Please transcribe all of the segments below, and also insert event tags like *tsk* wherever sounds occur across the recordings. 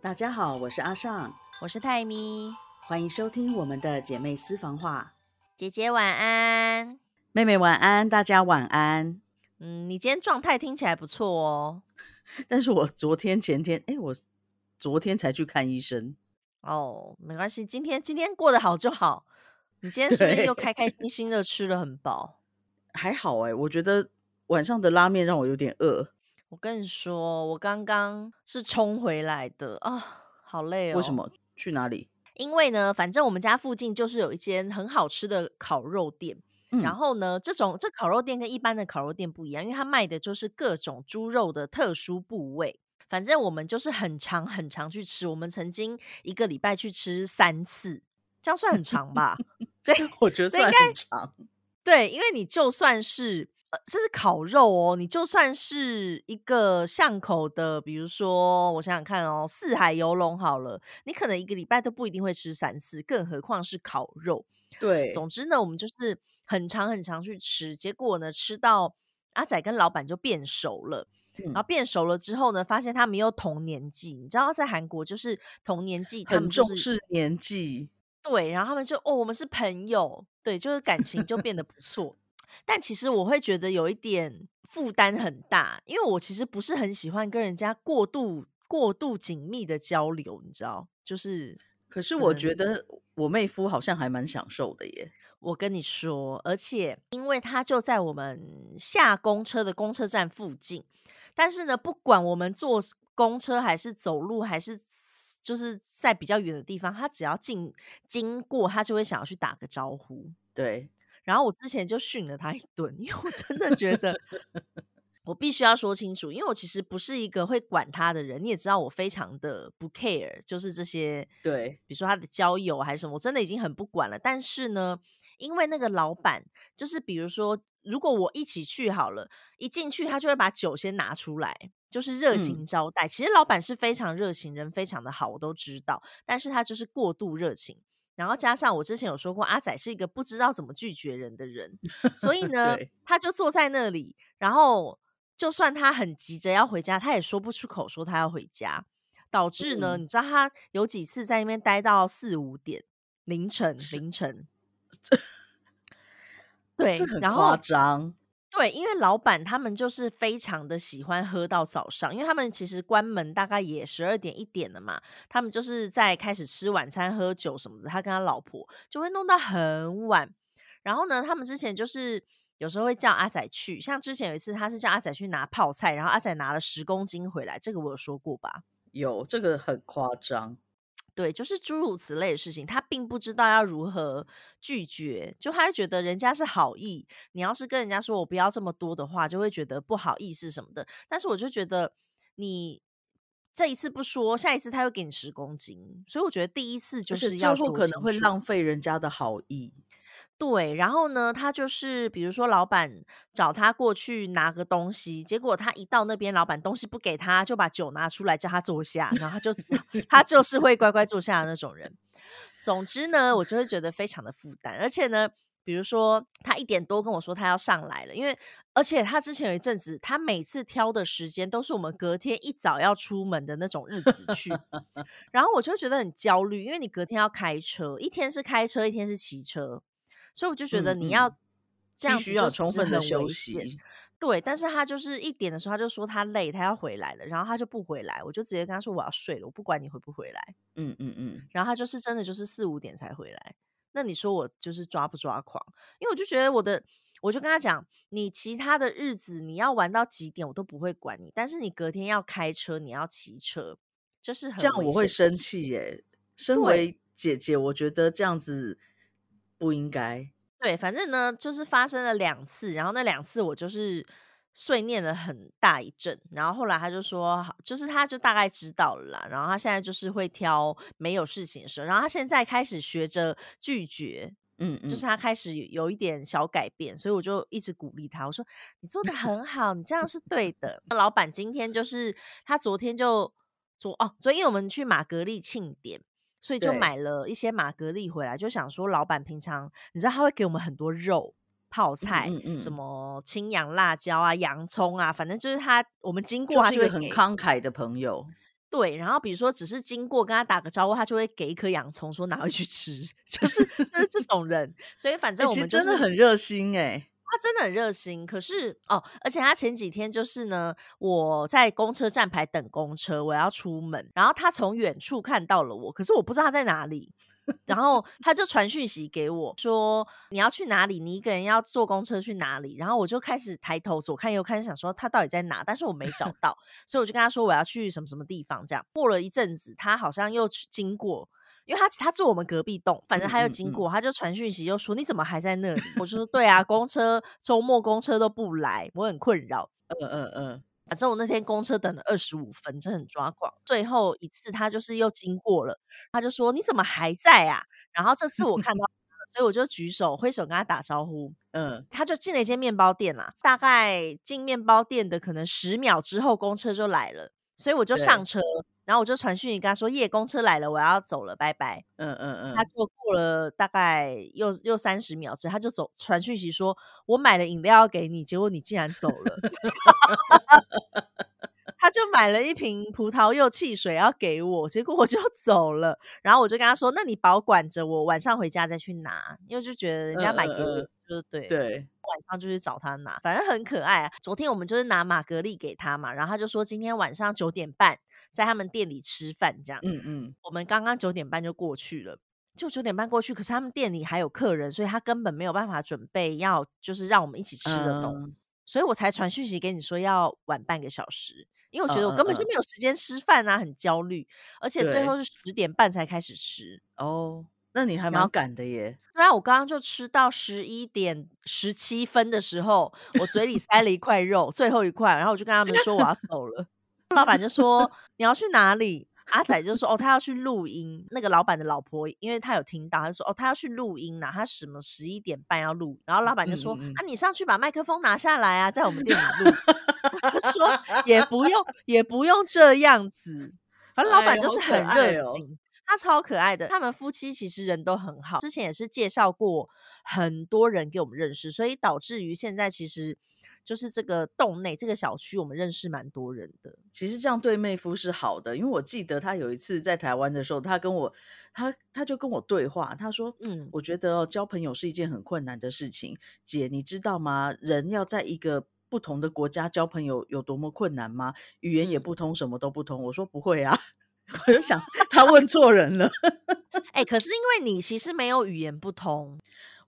大家好，我是阿尚，我是泰咪，欢迎收听我们的姐妹私房话。姐姐晚安，妹妹晚安，大家晚安。嗯，你今天状态听起来不错哦。*laughs* 但是我昨天、前天，哎，我昨天才去看医生。哦，没关系，今天今天过得好就好。你今天是不是又开开心心的吃了很饱？*laughs* 还好哎，我觉得晚上的拉面让我有点饿。我跟你说，我刚刚是冲回来的啊，好累哦。为什么？去哪里？因为呢，反正我们家附近就是有一间很好吃的烤肉店。然后呢，这种这烤肉店跟一般的烤肉店不一样，因为它卖的就是各种猪肉的特殊部位。反正我们就是很长很长去吃，我们曾经一个礼拜去吃三次，这样算很长吧？*laughs* 这我觉得算很长。对，因为你就算是。呃，这是烤肉哦。你就算是一个巷口的，比如说，我想想看哦，四海游龙好了，你可能一个礼拜都不一定会吃三次，更何况是烤肉。对，总之呢，我们就是很长很长去吃，结果呢，吃到阿仔跟老板就变熟了。然后变熟了之后呢，发现他们又同年纪。你知道，在韩国就是同年纪，他们重视年纪。对，然后他们就哦，我们是朋友，对，就是感情就变得不错。但其实我会觉得有一点负担很大，因为我其实不是很喜欢跟人家过度过度紧密的交流，你知道？就是，可是我觉得我妹夫好像还蛮享受的耶。我跟你说，而且因为他就在我们下公车的公车站附近，但是呢，不管我们坐公车还是走路，还是就是在比较远的地方，他只要进经过，他就会想要去打个招呼。对。然后我之前就训了他一顿，因为我真的觉得 *laughs* 我必须要说清楚，因为我其实不是一个会管他的人，你也知道我非常的不 care，就是这些对，比如说他的交友还是什么，我真的已经很不管了。但是呢，因为那个老板就是比如说，如果我一起去好了，一进去他就会把酒先拿出来，就是热情招待。其实老板是非常热情，人非常的好，我都知道，但是他就是过度热情。然后加上我之前有说过，阿仔是一个不知道怎么拒绝人的人，*laughs* 所以 *laughs* 呢，他就坐在那里，然后就算他很急着要回家，他也说不出口说他要回家，导致呢，你知道他有几次在那边待到四五点凌晨凌晨，*laughs* 对，然后夸张。对，因为老板他们就是非常的喜欢喝到早上，因为他们其实关门大概也十二点一点了嘛，他们就是在开始吃晚餐、喝酒什么的。他跟他老婆就会弄到很晚。然后呢，他们之前就是有时候会叫阿仔去，像之前有一次，他是叫阿仔去拿泡菜，然后阿仔拿了十公斤回来，这个我有说过吧？有，这个很夸张。对，就是诸如此类的事情，他并不知道要如何拒绝，就他会觉得人家是好意，你要是跟人家说我不要这么多的话，就会觉得不好意思什么的。但是我就觉得你这一次不说，下一次他又给你十公斤，所以我觉得第一次就是要说可能会浪费人家的好意。对，然后呢，他就是比如说，老板找他过去拿个东西，结果他一到那边，老板东西不给他，就把酒拿出来叫他坐下，然后他就他就是会乖乖坐下的那种人。总之呢，我就会觉得非常的负担，而且呢，比如说他一点多跟我说他要上来了，因为而且他之前有一阵子，他每次挑的时间都是我们隔天一早要出门的那种日子去，然后我就觉得很焦虑，因为你隔天要开车，一天是开车，一天是骑车。所以我就觉得你要这样需要充分的休息，对。但是他就是一点的时候，他就说他累，他要回来了，然后他就不回来，我就直接跟他说我要睡了，我不管你回不回来。嗯嗯嗯。然后他就是真的就是四五点才回来，那你说我就是抓不抓狂？因为我就觉得我的，我就跟他讲，你其他的日子你要玩到几点我都不会管你，但是你隔天要开车，你要骑车，就是这样我会生气耶。身为姐姐，我觉得这样子。不应该。对，反正呢，就是发生了两次，然后那两次我就是碎念了很大一阵，然后后来他就说，就是他就大概知道了啦，然后他现在就是会挑没有事情的时候，然后他现在开始学着拒绝，嗯，就是他开始有一点小改变，所以我就一直鼓励他，我说你做的很好，你这样是对的。老板今天就是他昨天就昨哦，昨天我们去玛格丽庆典。所以就买了一些玛格丽回来，就想说老板平常你知道他会给我们很多肉、泡菜，什么青阳辣椒啊、洋葱啊，反正就是他我们经过他就会很慷慨的朋友。*laughs* 对，然后比如说只是经过跟他打个招呼，他就会给一颗洋葱说拿回去吃，*laughs* 就是就是这种人。所以反正我们真的很热心哎。他真的很热心，可是哦，而且他前几天就是呢，我在公车站牌等公车，我要出门，然后他从远处看到了我，可是我不知道他在哪里，然后 *laughs* 他就传讯息给我说你要去哪里，你一个人要坐公车去哪里，然后我就开始抬头左看右看，想说他到底在哪，但是我没找到，所以我就跟他说我要去什么什么地方，这样。过了一阵子，他好像又经过。因为他他住我们隔壁栋，反正他又经过，他就传讯息，又说你怎么还在那里？我就说 *laughs* 对啊，公车周末公车都不来，我很困扰。嗯嗯嗯，反正我那天公车等了二十五分，真的很抓狂。最后一次他就是又经过了，他就说你怎么还在啊？然后这次我看到，所以我就举手挥手跟他打招呼。嗯，他就进了一间面包店啦，大概进面包店的可能十秒之后，公车就来了，所以我就上车。然后我就传讯息跟他说：“夜公车来了，我要走了，拜拜。”嗯嗯嗯，他就过了大概又又三十秒之后，他就走传讯息说：“我买了饮料要给你，结果你竟然走了。”他就买了一瓶葡萄柚汽水要给我，结果我就走了。然后我就跟他说：“那你保管着，我晚上回家再去拿。”因为就觉得人家买给我就是对对，晚上就去找他拿，反正很可爱。昨天我们就是拿玛格丽给他嘛，然后他就说今天晚上九点半。在他们店里吃饭，这样，嗯嗯，我们刚刚九点半就过去了，就九点半过去，可是他们店里还有客人，所以他根本没有办法准备要就是让我们一起吃的东西，所以我才传讯息给你说要晚半个小时，因为我觉得我根本就没有时间吃饭啊，很焦虑，而且最后是十点半才开始吃。哦，那你还蛮赶的耶，对啊，我刚刚就吃到十一点十七分的时候，我嘴里塞了一块肉，最后一块，然后我就跟他们说我要走了。老板就说：“你要去哪里？”阿仔就说：“哦，他要去录音。”那个老板的老婆，因为他有听到，他说：“哦，他要去录音呢，他什么十一点半要录。”然后老板就说：“啊，你上去把麦克风拿下来啊，在我们店里录。”他说：“也不用，也不用这样子。”反正老板就是很热情，他超可爱的。他们夫妻其实人都很好，之前也是介绍过很多人给我们认识，所以导致于现在其实。就是这个洞内这个小区，我们认识蛮多人的。其实这样对妹夫是好的，因为我记得他有一次在台湾的时候，他跟我他他就跟我对话，他说：“嗯，我觉得交朋友是一件很困难的事情，姐，你知道吗？人要在一个不同的国家交朋友有多么困难吗？语言也不通，什么都不通。”我说：“不会啊。*laughs* ”我就想他问错人了。*laughs* 哎，可是因为你其实没有语言不通。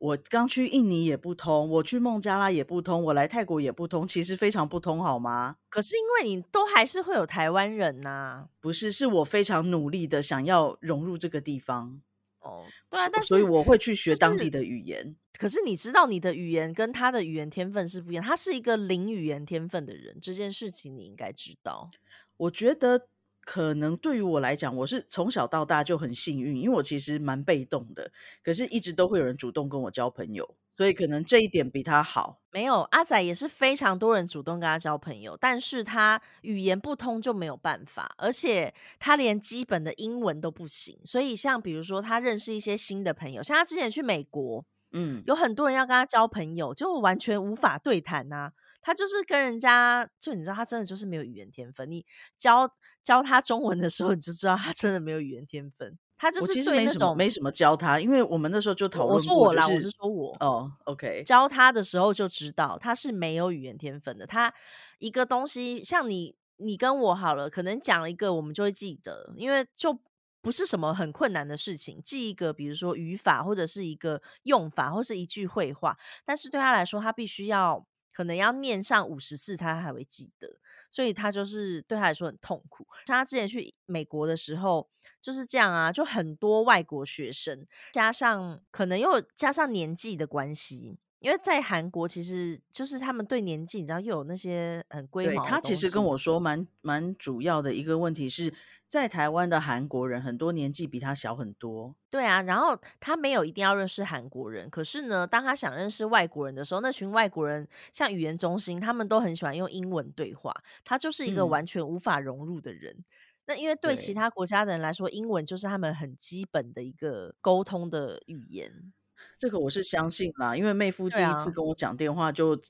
我刚去印尼也不通，我去孟加拉也不通，我来泰国也不通，其实非常不通，好吗？可是因为你都还是会有台湾人呐，不是？是我非常努力的想要融入这个地方。哦，对啊，但是所以我会去学当地的语言。可是你知道，你的语言跟他的语言天分是不一样。他是一个零语言天分的人，这件事情你应该知道。我觉得。可能对于我来讲，我是从小到大就很幸运，因为我其实蛮被动的，可是一直都会有人主动跟我交朋友，所以可能这一点比他好。没有阿仔也是非常多人主动跟他交朋友，但是他语言不通就没有办法，而且他连基本的英文都不行，所以像比如说他认识一些新的朋友，像他之前去美国，嗯，有很多人要跟他交朋友，就完全无法对谈呐。他就是跟人家，就你知道，他真的就是没有语言天分。你教教他中文的时候，你就知道他真的没有语言天分。他就是其实没什么没什么教他，因为我们那时候就讨论。我说我啦，我是说我哦，OK。教他的时候就知道他是没有语言天分的。他一个东西，像你你跟我好了，可能讲了一个，我们就会记得，因为就不是什么很困难的事情，记一个，比如说语法或者是一个用法或是一句会话。但是对他来说，他必须要。可能要念上五十次，他还会记得，所以他就是对他来说很痛苦。像他之前去美国的时候就是这样啊，就很多外国学生，加上可能又加上年纪的关系，因为在韩国其实就是他们对年纪，你知道又有那些很规毛。他其实跟我说，蛮蛮主要的一个问题是。在台湾的韩国人很多年纪比他小很多，对啊，然后他没有一定要认识韩国人，可是呢，当他想认识外国人的时候，那群外国人像语言中心，他们都很喜欢用英文对话，他就是一个完全无法融入的人。那因为对其他国家的人来说，英文就是他们很基本的一个沟通的语言。这个我是相信啦，因为妹夫第一次跟我讲电话，就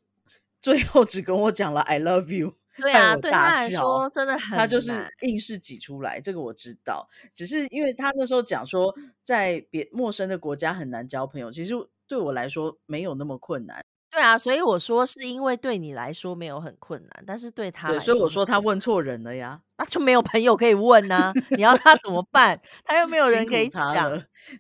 最后只跟我讲了 “I love you”。*laughs* 对啊，对他来说真的很，他就是硬是挤出来，这个我知道。只是因为他那时候讲说，在别陌生的国家很难交朋友，其实对我来说没有那么困难。对啊，所以我说是因为对你来说没有很困难，但是对他，对，所以我说他问错人了呀，那就没有朋友可以问呢，你要他怎么办？他又没有人可以讲，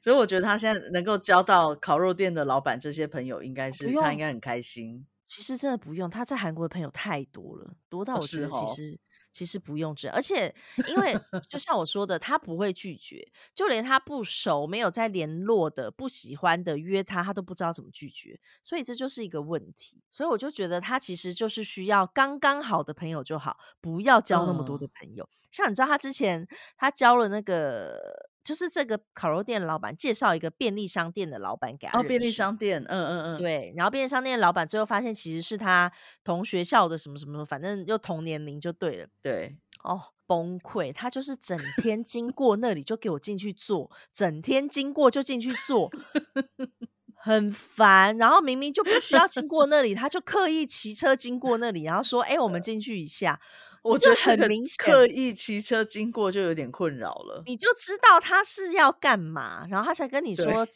所以我觉得他现在能够交到烤肉店的老板这些朋友，应该是他应该很开心。其实真的不用，他在韩国的朋友太多了，多到我觉得其实。其实不用这样，而且因为就像我说的，他不会拒绝，就连他不熟、没有在联络的、不喜欢的约他，他都不知道怎么拒绝，所以这就是一个问题。所以我就觉得他其实就是需要刚刚好的朋友就好，不要交那么多的朋友。像你知道，他之前他交了那个。就是这个烤肉店的老板介绍一个便利商店的老板给他哦，便利商店，嗯嗯嗯，对。然后便利商店的老板最后发现其实是他同学校的什么什么，反正又同年龄就对了。对，哦，崩溃！他就是整天经过那里就给我进去坐，整天经过就进去坐，很烦。然后明明就不需要经过那里，他就刻意骑车经过那里，然后说：“哎，我们 *laughs* 进去一下。”我觉得很明显，刻意骑车经过就有点困扰了。你就知道他是要干嘛，然后他才跟你说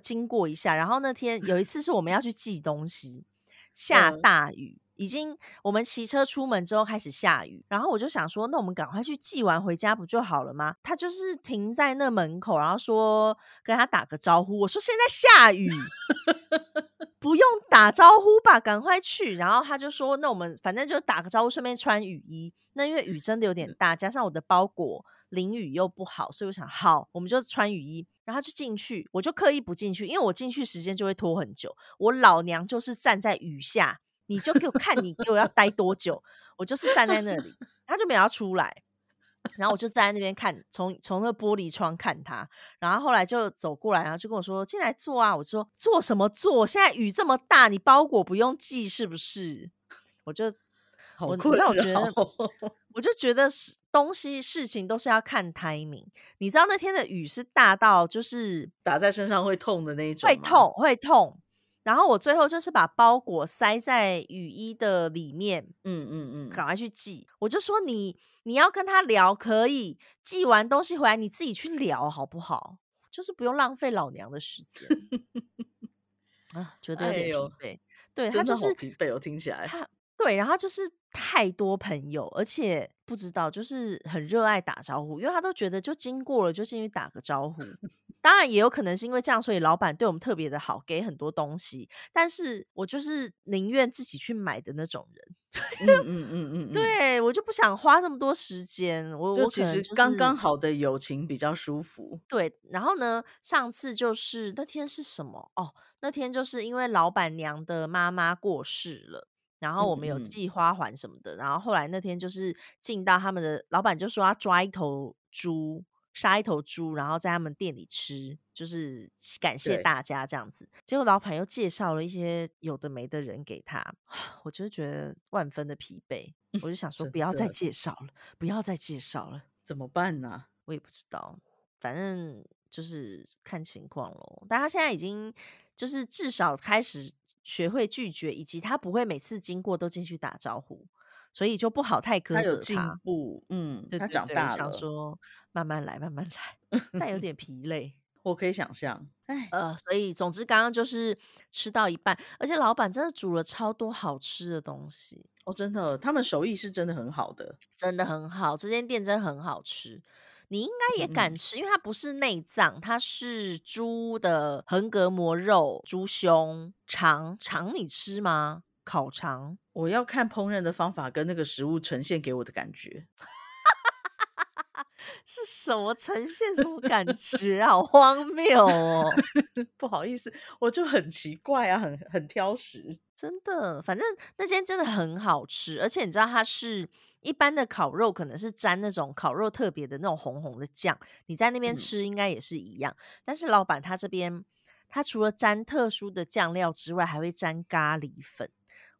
经过一下。然后那天有一次是我们要去寄东西，下大雨，已经我们骑车出门之后开始下雨，然后我就想说，那我们赶快去寄完回家不就好了吗？他就是停在那门口，然后说跟他打个招呼。我说现在下雨。不用打招呼吧，赶快去。然后他就说：“那我们反正就打个招呼，顺便穿雨衣。那因为雨真的有点大，加上我的包裹淋雨又不好，所以我想好，我们就穿雨衣，然后就进去。我就刻意不进去，因为我进去时间就会拖很久。我老娘就是站在雨下，你就给我看你给我要待多久，我就是站在那里，他就没有要出来。”然后我就站在那边看，从从那玻璃窗看他，然后后来就走过来，然后就跟我说：“进来坐啊！”我说：“坐什么坐？现在雨这么大，你包裹不用寄是不是？”我就，我你知道，我觉得，我就觉得是东西事情都是要看 timing。你知道那天的雨是大到就是打在身上会痛的那一种，会痛会痛。然后我最后就是把包裹塞在雨衣的里面，嗯嗯嗯，赶快去寄。我就说你。你要跟他聊可以，寄完东西回来你自己去聊好不好？就是不用浪费老娘的时间 *laughs* 啊，觉得有点疲惫。对他就是疲惫，我听起来。他对，然后就是太多朋友，而且不知道，就是很热爱打招呼，因为他都觉得就经过了就进去打个招呼。当然也有可能是因为这样，所以老板对我们特别的好，给很多东西。但是我就是宁愿自己去买的那种人。嗯嗯嗯 *laughs* 嗯，对我就不想花这么多时间。我我其实刚刚好的友情比较舒服。对，然后呢，上次就是那天是什么？哦，那天就是因为老板娘的妈妈过世了，然后我们有寄花环什么的。然后后来那天就是进到他们的老板就说要抓一头猪。杀一头猪，然后在他们店里吃，就是感谢大家这样子。结果老板又介绍了一些有的没的人给他，我就觉得万分的疲惫。*laughs* 我就想说，不要再介绍了，不要再介绍了，怎么办呢？我也不知道，反正就是看情况喽。但他现在已经就是至少开始学会拒绝，以及他不会每次经过都进去打招呼。所以就不好太苛责他。有进步，嗯，他长大了。想说慢慢来，慢慢来，但有点疲累。我可以想象。哎，呃，所以总之刚刚就是吃到一半，而且老板真的煮了超多好吃的东西。哦，真的，他们手艺是真的很好的，真的很好。这间店真的很好吃，你应该也敢吃，因为它不是内脏，它是猪的横膈膜肉、猪胸肠肠，你吃吗？烤肠，我要看烹饪的方法跟那个食物呈现给我的感觉，*laughs* 是什么呈现什么感觉？好荒谬哦！*laughs* 不好意思，我就很奇怪啊，很很挑食，真的。反正那间真的很好吃，而且你知道它是一般的烤肉，可能是沾那种烤肉特别的那种红红的酱，你在那边吃应该也是一样。但是老板他这边，他除了沾特殊的酱料之外，还会沾咖喱粉。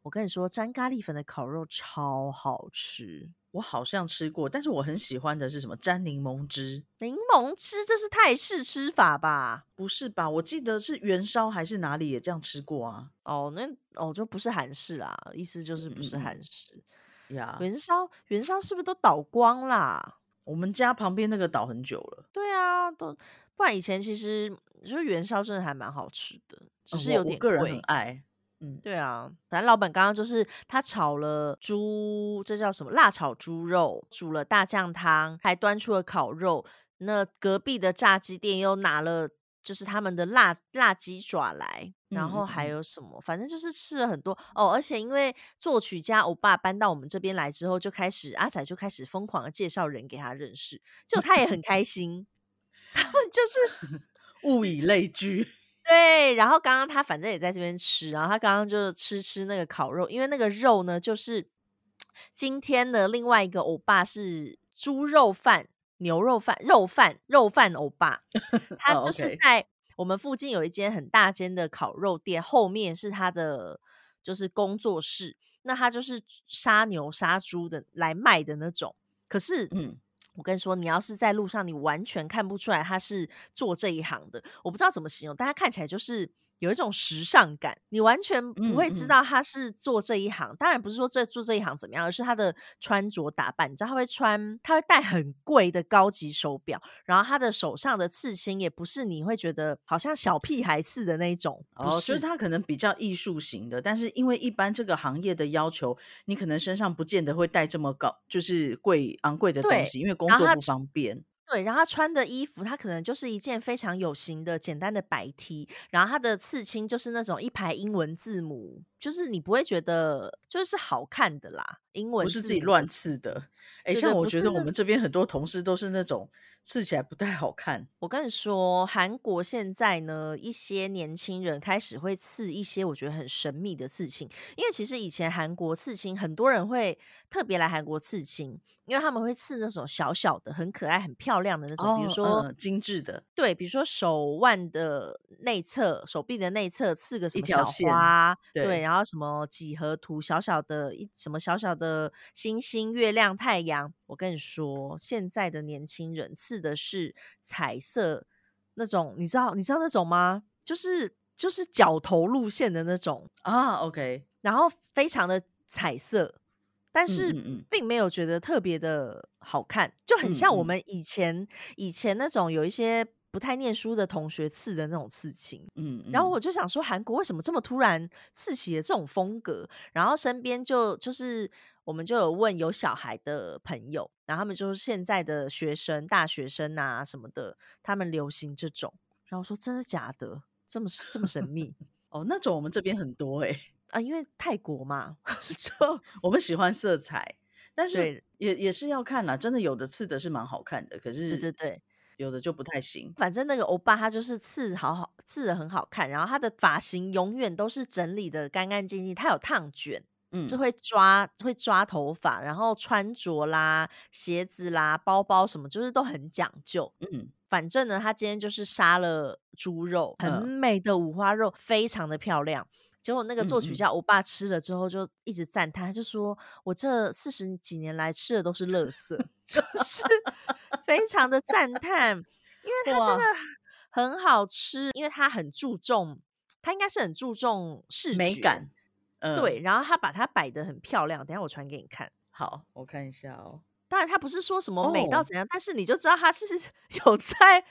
我跟你说，沾咖喱粉的烤肉超好吃，我好像吃过，但是我很喜欢的是什么？沾柠檬汁，柠檬汁这是泰式吃法吧？不是吧？我记得是元宵还是哪里也这样吃过啊？哦，那哦就不是韩式啦，意思就是不是韩式。呀，元宵元宵是不是都倒光啦？我们家旁边那个倒很久了。对啊，都不然以前其实就是元宵真的还蛮好吃的，只是有点个人很爱。嗯，对啊，反正老板刚刚就是他炒了猪，这叫什么？辣炒猪肉，煮了大酱汤，还端出了烤肉。那隔壁的炸鸡店又拿了，就是他们的辣辣鸡爪来，然后还有什么？反正就是吃了很多哦。而且因为作曲家欧巴搬到我们这边来之后，就开始阿仔就开始疯狂的介绍人给他认识，就他也很开心，*laughs* 他们就是物以类聚。对，然后刚刚他反正也在这边吃，然后他刚刚就是吃吃那个烤肉，因为那个肉呢，就是 *tsk* 今天的另外一个欧巴是猪肉饭、牛肉饭、肉饭、肉饭欧巴，*laughs* 他就是在我们附近有一间很大间的烤肉店，后面是他的就是工作室，那他就是杀牛杀猪的来卖的那种，可是嗯。我跟你说，你要是在路上，你完全看不出来他是做这一行的。我不知道怎么形容，但他看起来就是。有一种时尚感，你完全不会知道他是做这一行。当然不是说这做这一行怎么样，而是他的穿着打扮。你知道他会穿，他会戴很贵的高级手表，然后他的手上的刺青也不是你会觉得好像小屁孩似的那种。哦，就是他可能比较艺术型的，但是因为一般这个行业的要求，你可能身上不见得会带这么高，就是贵昂贵的东西，因为工作不方便。对，然后他穿的衣服，他可能就是一件非常有型的简单的白 T，然后他的刺青就是那种一排英文字母，就是你不会觉得就是好看的啦，英文不是自己乱刺的。哎，像我觉得我们这边很多同事都是那种刺起来不太好看。我跟你说，韩国现在呢，一些年轻人开始会刺一些我觉得很神秘的刺青，因为其实以前韩国刺青很多人会特别来韩国刺青。因为他们会刺那种小小的、很可爱、很漂亮的那种，比如说精致的，对，比如说手腕的内侧、手臂的内侧刺个什么小花，对，然后什么几何图、小小的一什么小小的星星、月亮、太阳。我跟你说，现在的年轻人刺的是彩色那种，你知道你知道那种吗？就是就是角头路线的那种啊，OK，然后非常的彩色。但是并没有觉得特别的好看，就很像我们以前以前那种有一些不太念书的同学刺的那种刺青。嗯，然后我就想说，韩国为什么这么突然刺起了这种风格？然后身边就就是我们就有问有小孩的朋友，然后他们就是现在的学生、大学生啊什么的，他们流行这种。然后说真的假的？这么这么神秘？*laughs* 哦，那种我们这边很多哎。啊，因为泰国嘛，*laughs* 就 *laughs* 我们喜欢色彩，但是也也是要看啦。真的有的刺的是蛮好看的，可是对对对，有的就不太行。反正那个欧巴他就是刺好好刺的很好看，然后他的发型永远都是整理的干干净净。他有烫卷，嗯，就会抓会抓头发，然后穿着啦、鞋子啦、包包什么，就是都很讲究。嗯，反正呢，他今天就是杀了猪肉，很美的五花肉，非常的漂亮。结果那个作曲家欧巴吃了之后就一直赞叹，他就说：“我这四十几年来吃的都是垃圾，*laughs* 就是非常的赞叹，因为他真的很好吃，因为他很注重，他应该是很注重视美感，对，然后他把它摆的很漂亮。等下我传给你看，好，我看一下哦。当然他不是说什么美到怎样，但是你就知道他是 *laughs* 有在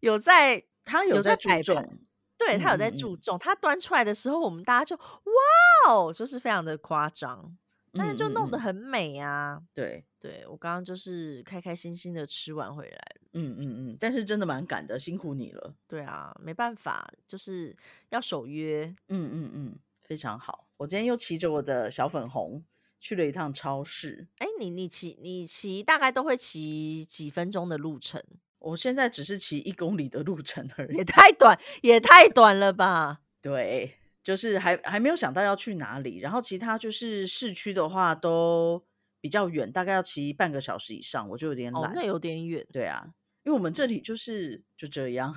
有在他有在注重。”对他有在注重，他端出来的时候，我们大家就哇哦，就是非常的夸张，但是就弄得很美啊。对，对我刚刚就是开开心心的吃完回来。嗯嗯嗯，但是真的蛮赶的，辛苦你了。对啊，没办法，就是要守约。嗯嗯嗯，非常好。我今天又骑着我的小粉红去了一趟超市。哎，你你骑你骑大概都会骑几分钟的路程？我现在只是骑一公里的路程而已，也太短，也太短了吧？对，就是还还没有想到要去哪里。然后其他就是市区的话都比较远，大概要骑半个小时以上，我就有点懒。那有点远。对啊，因为我们这里就是就这样，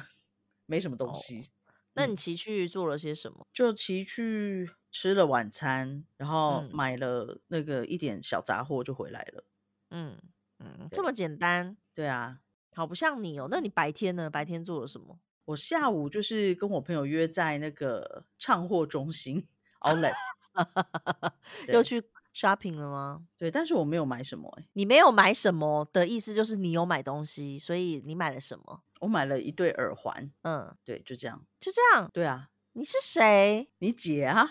没什么东西。那你骑去做了些什么？就骑去吃了晚餐，然后买了那个一点小杂货就回来了。嗯嗯，这么简单？对啊。好不像你哦，那你白天呢？白天做了什么？我下午就是跟我朋友约在那个唱货中心，*laughs* Outlet，*laughs* 又去 shopping 了吗？对，但是我没有买什么。哎，你没有买什么的意思就是你有买东西，所以你买了什么？我买了一对耳环。嗯，对，就这样，就这样。对啊，你是谁？你姐啊？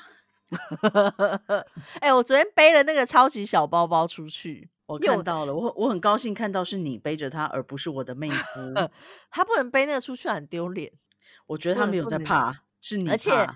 *laughs* 哎，我昨天背了那个超级小包包出去，我看到了，我我很高兴看到是你背着他，而不是我的妹夫。*laughs* 他不能背那个出去，很丢脸。我觉得他没有在怕，是你。而且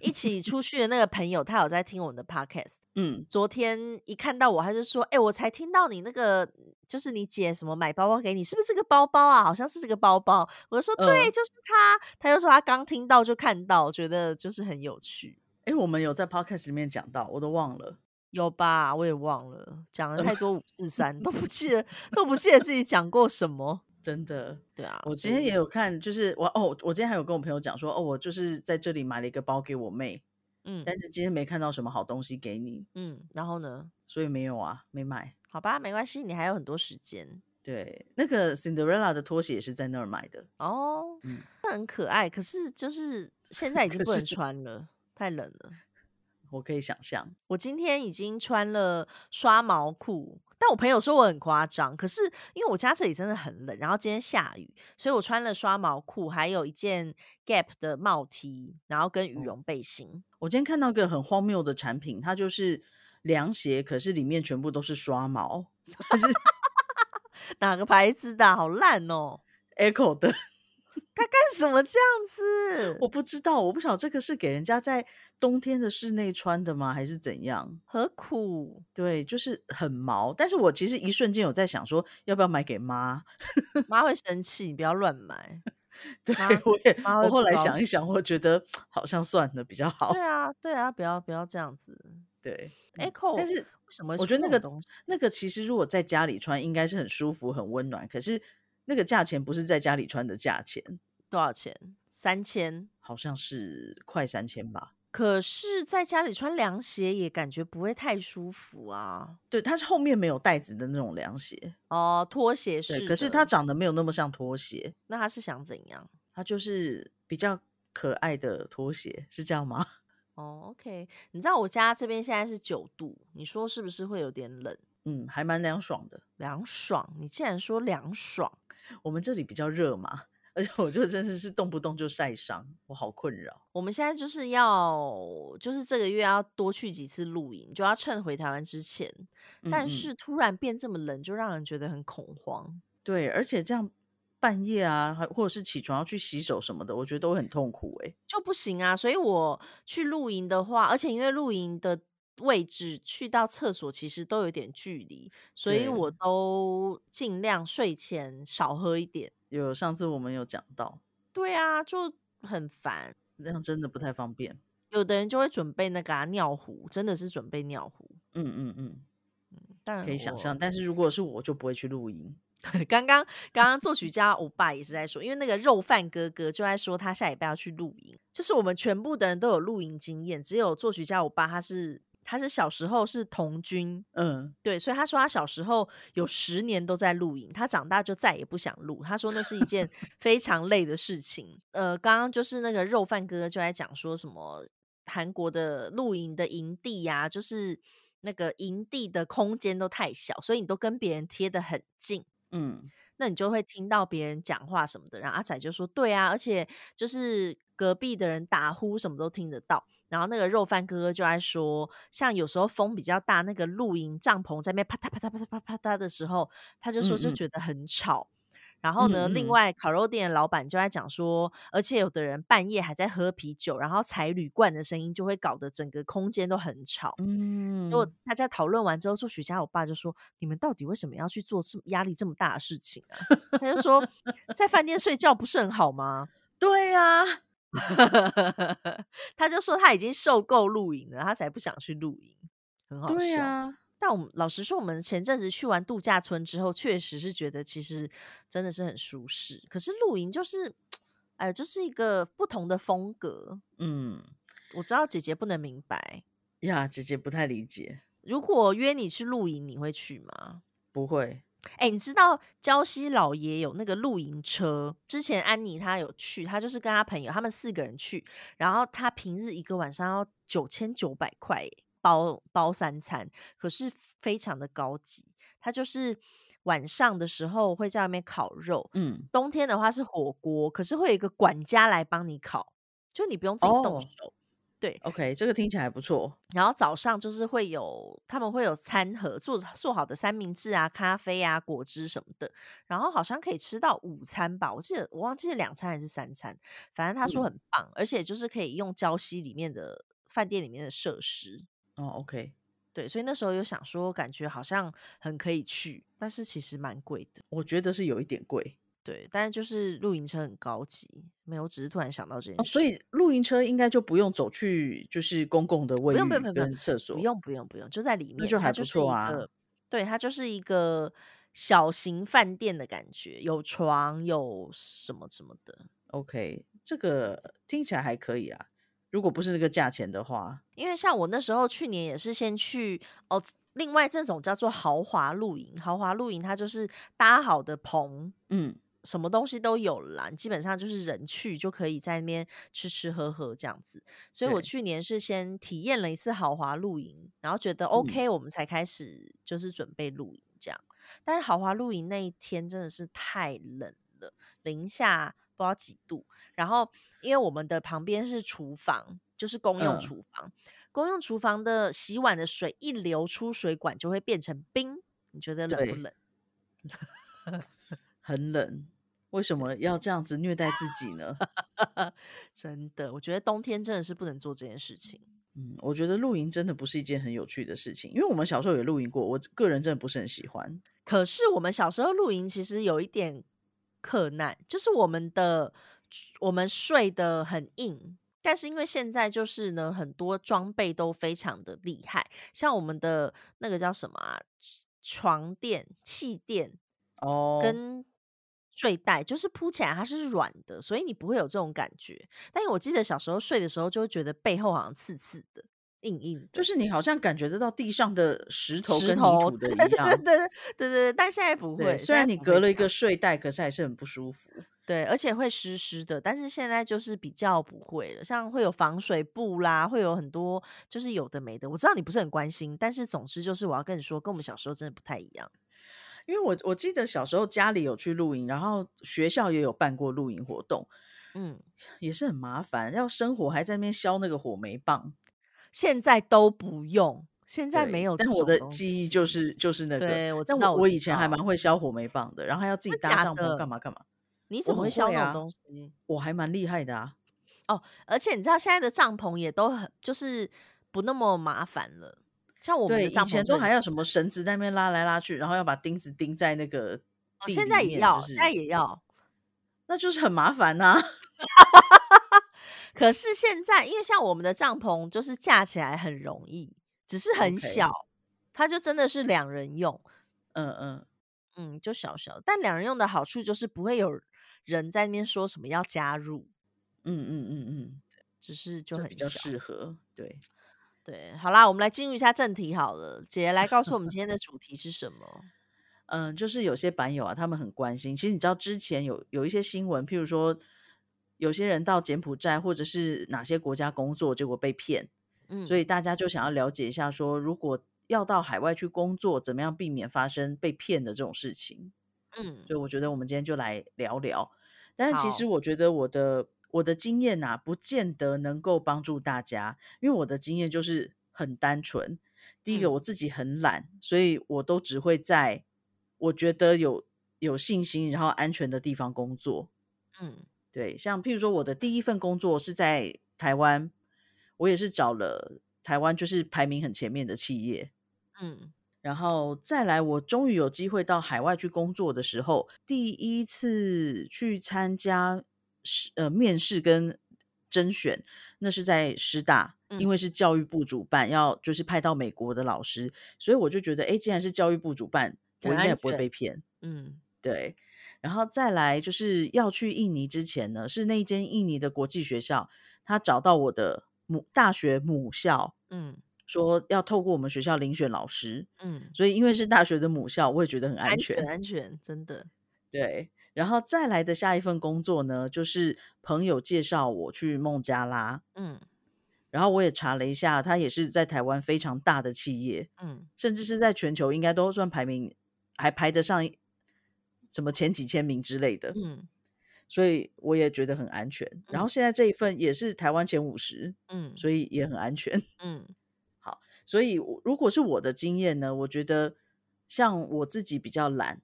一起 *laughs* 出去的那个朋友，他有在听我们的 podcast。嗯，昨天一看到我，他就说：“哎，我才听到你那个，就是你姐什么买包包给你，是不是这个包包啊？好像是这个包包。”我说：“对，就是他。”他就说他刚听到就看到，觉得就是很有趣。哎，我们有在 podcast 里面讲到，我都忘了，有吧？我也忘了，讲了太多五四 *laughs* 三，都不记得，都不记得自己讲过什么。真的，对啊，我今天也有看，就是我哦，我今天还有跟我朋友讲说，哦，我就是在这里买了一个包给我妹，嗯，但是今天没看到什么好东西给你，嗯，然后呢？所以没有啊，没买。好吧，没关系，你还有很多时间。对，那个 Cinderella 的拖鞋也是在那儿买的哦，嗯，很可爱，可是就是现在已经不能穿了。太冷了，我可以想象。我今天已经穿了刷毛裤，但我朋友说我很夸张。可是因为我家这里真的很冷，然后今天下雨，所以我穿了刷毛裤，还有一件 Gap 的帽 T，然后跟羽绒背心。我今天看到一个很荒谬的产品，它就是凉鞋，可是里面全部都是刷毛。*laughs* *laughs* 哪个牌子的？好烂哦！*laughs* Echo 的。他干什么这样子？我不知道，我不晓得这个是给人家在冬天的室内穿的吗，还是怎样？何苦？对，就是很毛。但是我其实一瞬间有在想说，要不要买给妈？*laughs* 妈会生气，你不要乱买。对，我也，我后来想一想，我觉得好像算了比较好。对啊，对啊，不要不要这样子。对，Echo，但是为什么？我觉得那个那个其实如果在家里穿，应该是很舒服、很温暖。可是。那个价钱不是在家里穿的价钱，多少钱？三千，好像是快三千吧。可是在家里穿凉鞋也感觉不会太舒服啊。对，它是后面没有带子的那种凉鞋哦，拖鞋是。可是它长得没有那么像拖鞋。那他是想怎样？它就是比较可爱的拖鞋，是这样吗？*laughs* 哦，OK。你知道我家这边现在是九度，你说是不是会有点冷？嗯，还蛮凉爽的。凉爽？你竟然说凉爽？我们这里比较热嘛，而且我觉得真的是动不动就晒伤，我好困扰。我们现在就是要，就是这个月要多去几次露营，就要趁回台湾之前。但是突然变这么冷，就让人觉得很恐慌。对，而且这样半夜啊，或者是起床要去洗手什么的，我觉得都很痛苦哎，就不行啊。所以我去露营的话，而且因为露营的。位置去到厕所其实都有点距离，所以我都尽量睡前少喝一点。有上次我们有讲到，对啊，就很烦，那样真的不太方便。有的人就会准备那个尿壶，真的是准备尿壶。嗯嗯嗯嗯，可以想象。但是如果是我，就不会去露营。*laughs* 刚刚刚刚作曲家欧巴也是在说，因为那个肉饭哥哥就在说他下礼拜要去露营，就是我们全部的人都有露营经验，只有作曲家欧巴他是。他是小时候是童军，嗯，对，所以他说他小时候有十年都在露营，他长大就再也不想露。他说那是一件 *laughs* 非常累的事情。呃，刚刚就是那个肉饭哥哥就在讲说什么韩国的露营的营地呀，就是那个营地的空间都太小，所以你都跟别人贴的很近，嗯，那你就会听到别人讲话什么的。然后阿仔就说：“对啊，而且就是隔壁的人打呼什么都听得到。”然后那个肉饭哥哥就在说，像有时候风比较大，那个露营帐篷在那边啪嗒啪嗒啪嗒啪啪嗒的时候，他就说就觉得很吵。然后呢，另外烤肉店的老板就在讲说，而且有的人半夜还在喝啤酒，然后踩铝罐的声音就会搞得整个空间都很吵。嗯，结果大家讨论完之后，做许家我爸就说：“你们到底为什么要去做这么压力这么大的事情啊？”他就说：“在饭店睡觉不是很好吗？” *laughs* 对呀。*laughs* 他就说他已经受够露营了，他才不想去露营，很好笑。但我们老实说，我们前阵子去完度假村之后，确实是觉得其实真的是很舒适。可是露营就是，哎，就是一个不同的风格。嗯，我知道姐姐不能明白呀，姐姐不太理解。如果约你去露营，你会去吗？不会。哎，你知道娇西老爷有那个露营车？之前安妮她有去，她就是跟她朋友，他们四个人去，然后她平日一个晚上要九千九百块，包包三餐，可是非常的高级。她就是晚上的时候会在外面烤肉，嗯，冬天的话是火锅，可是会有一个管家来帮你烤，就你不用自己动手。对，OK，这个听起来还不错。然后早上就是会有，他们会有餐盒做做好的三明治啊、咖啡啊、果汁什么的。然后好像可以吃到午餐吧，我记得我忘记是两餐还是三餐，反正他说很棒，而且就是可以用礁溪里面的饭店里面的设施。哦，OK，对，所以那时候有想说，感觉好像很可以去，但是其实蛮贵的。我觉得是有一点贵。对，但是就是露营车很高级，没有，只是突然想到这件事。所以露营车应该就不用走去，就是公共的卫浴跟厕所，不用不用不用，就在里面，那就还不错啊。对，它就是一个小型饭店的感觉，有床，有什么什么的。OK，这个听起来还可以啊。如果不是那个价钱的话，因为像我那时候去年也是先去哦，另外这种叫做豪华露营，豪华露营它就是搭好的棚，嗯。什么东西都有啦，基本上就是人去就可以在那边吃吃喝喝这样子。所以我去年是先体验了一次豪华露营，然后觉得 OK，我们才开始就是准备露营这样。但是豪华露营那一天真的是太冷了，零下不知道几度。然后因为我们的旁边是厨房，就是公用厨房，公用厨房的洗碗的水一流出水管就会变成冰，你觉得冷不冷？*laughs* 很冷，为什么要这样子虐待自己呢？*laughs* 真的，我觉得冬天真的是不能做这件事情。嗯，我觉得露营真的不是一件很有趣的事情，因为我们小时候也露营过，我个人真的不是很喜欢。可是我们小时候露营其实有一点困难，就是我们的我们睡得很硬，但是因为现在就是呢，很多装备都非常的厉害，像我们的那个叫什么啊，床垫、气垫哦，跟睡袋就是铺起来它是软的，所以你不会有这种感觉。但是我记得小时候睡的时候，就会觉得背后好像刺刺的、硬硬，就是你好像感觉得到地上的石头跟泥土 *laughs* 的一样。对对对对对，但现在不会。虽然你隔了一个睡袋，可是还是很不舒服。对，而且会湿湿的。但是现在就是比较不会了，像会有防水布啦，会有很多就是有的没的。我知道你不是很关心，但是总之就是我要跟你说，跟我们小时候真的不太一样。因为我我记得小时候家里有去露营，然后学校也有办过露营活动，嗯，也是很麻烦，要生火还在那边削那个火煤棒。现在都不用，现在没有。但我的记忆就是就是那个，对，我知道。我以前还蛮会削火煤棒的，然后还要自己搭帐篷干嘛干嘛。你怎么会削那种东西？我还蛮厉害的啊。哦，而且你知道现在的帐篷也都很就是不那么麻烦了。像我们以前都还要什么绳子在那边拉来拉去，然后要把钉子钉在那个现在也要，现在也要，那就是很麻烦呐。*laughs* 可是现在，因为像我们的帐篷就是架起来很容易，只是很小，它就真的是两人用。嗯嗯嗯，就小小，但两人用的好处就是不会有人在那边说什么要加入。嗯嗯嗯嗯，只是就很比较适合，对。对，好啦，我们来进入一下正题好了。姐来告诉我们今天的主题是什么？*laughs* 嗯，就是有些版友啊，他们很关心。其实你知道之前有有一些新闻，譬如说有些人到柬埔寨或者是哪些国家工作，结果被骗。嗯，所以大家就想要了解一下，说如果要到海外去工作，怎么样避免发生被骗的这种事情？嗯，所以我觉得我们今天就来聊聊。但是其实我觉得我的。我的经验呐，不见得能够帮助大家，因为我的经验就是很单纯。第一个，我自己很懒，所以我都只会在我觉得有有信心，然后安全的地方工作。嗯，对，像譬如说，我的第一份工作是在台湾，我也是找了台湾就是排名很前面的企业。嗯，然后再来，我终于有机会到海外去工作的时候，第一次去参加。是呃，面试跟甄选，那是在师大，因为是教育部主办，要就是派到美国的老师，所以我就觉得，哎，既然是教育部主办，我应该也不会被骗。嗯，对。然后再来就是要去印尼之前呢，是那一间印尼的国际学校，他找到我的母大学母校，嗯，说要透过我们学校遴选老师，嗯，所以因为是大学的母校，我也觉得很安全，安全，真的，对。然后再来的下一份工作呢，就是朋友介绍我去孟加拉。嗯，然后我也查了一下，他也是在台湾非常大的企业，嗯，甚至是在全球应该都算排名还排得上什么前几千名之类的，嗯，所以我也觉得很安全。然后现在这一份也是台湾前五十，嗯，所以也很安全，嗯，好，所以如果是我的经验呢，我觉得像我自己比较懒，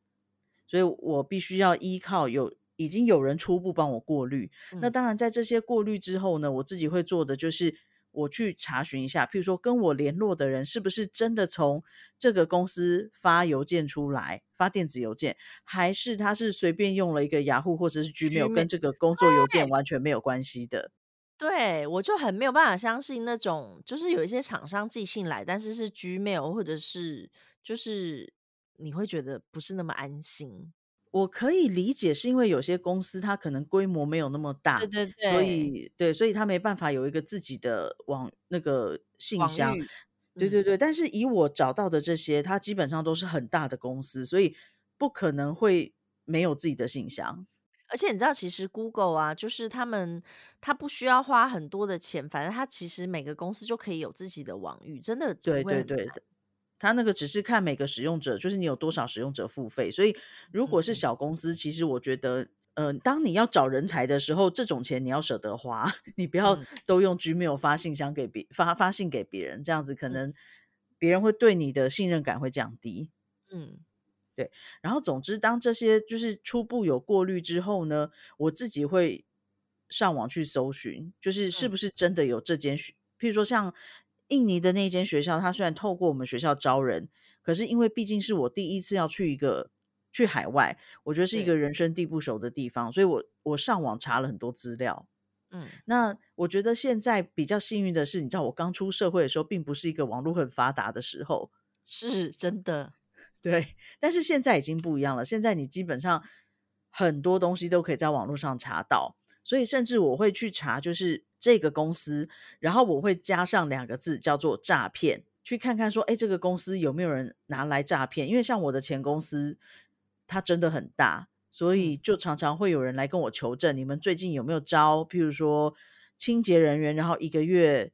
所以我必须要依靠有。已经有人初步帮我过滤，那当然在这些过滤之后呢，我自己会做的就是我去查询一下，譬如说跟我联络的人是不是真的从这个公司发邮件出来，发电子邮件，还是他是随便用了一个雅虎或者是 Gmail，跟这个工作邮件完全没有关系的。对，我就很没有办法相信那种，就是有一些厂商寄信来，但是是 Gmail 或者是就是你会觉得不是那么安心。我可以理解，是因为有些公司它可能规模没有那么大，对对对，所以对，所以他没办法有一个自己的网那个信箱，对对对。但是以我找到的这些，它基本上都是很大的公司，所以不可能会没有自己的信箱。而且你知道，其实 Google 啊，就是他们他不需要花很多的钱，反正他其实每个公司就可以有自己的网域，真的对对对。他那个只是看每个使用者，就是你有多少使用者付费。所以，如果是小公司，其实我觉得，呃，当你要找人才的时候，这种钱你要舍得花，*laughs* 你不要都用 Gmail 发信箱给别发发信给别人，这样子可能别人会对你的信任感会降低。嗯，对。然后，总之，当这些就是初步有过滤之后呢，我自己会上网去搜寻，就是是不是真的有这间学，譬如说像。印尼的那间学校，他虽然透过我们学校招人，可是因为毕竟是我第一次要去一个去海外，我觉得是一个人生地不熟的地方，所以我我上网查了很多资料。嗯，那我觉得现在比较幸运的是，你知道我刚出社会的时候，并不是一个网络很发达的时候，是真的。*laughs* 对，但是现在已经不一样了，现在你基本上很多东西都可以在网络上查到，所以甚至我会去查，就是。这个公司，然后我会加上两个字，叫做诈骗，去看看说，哎，这个公司有没有人拿来诈骗？因为像我的前公司，它真的很大，所以就常常会有人来跟我求证，你们最近有没有招？譬如说清洁人员，然后一个月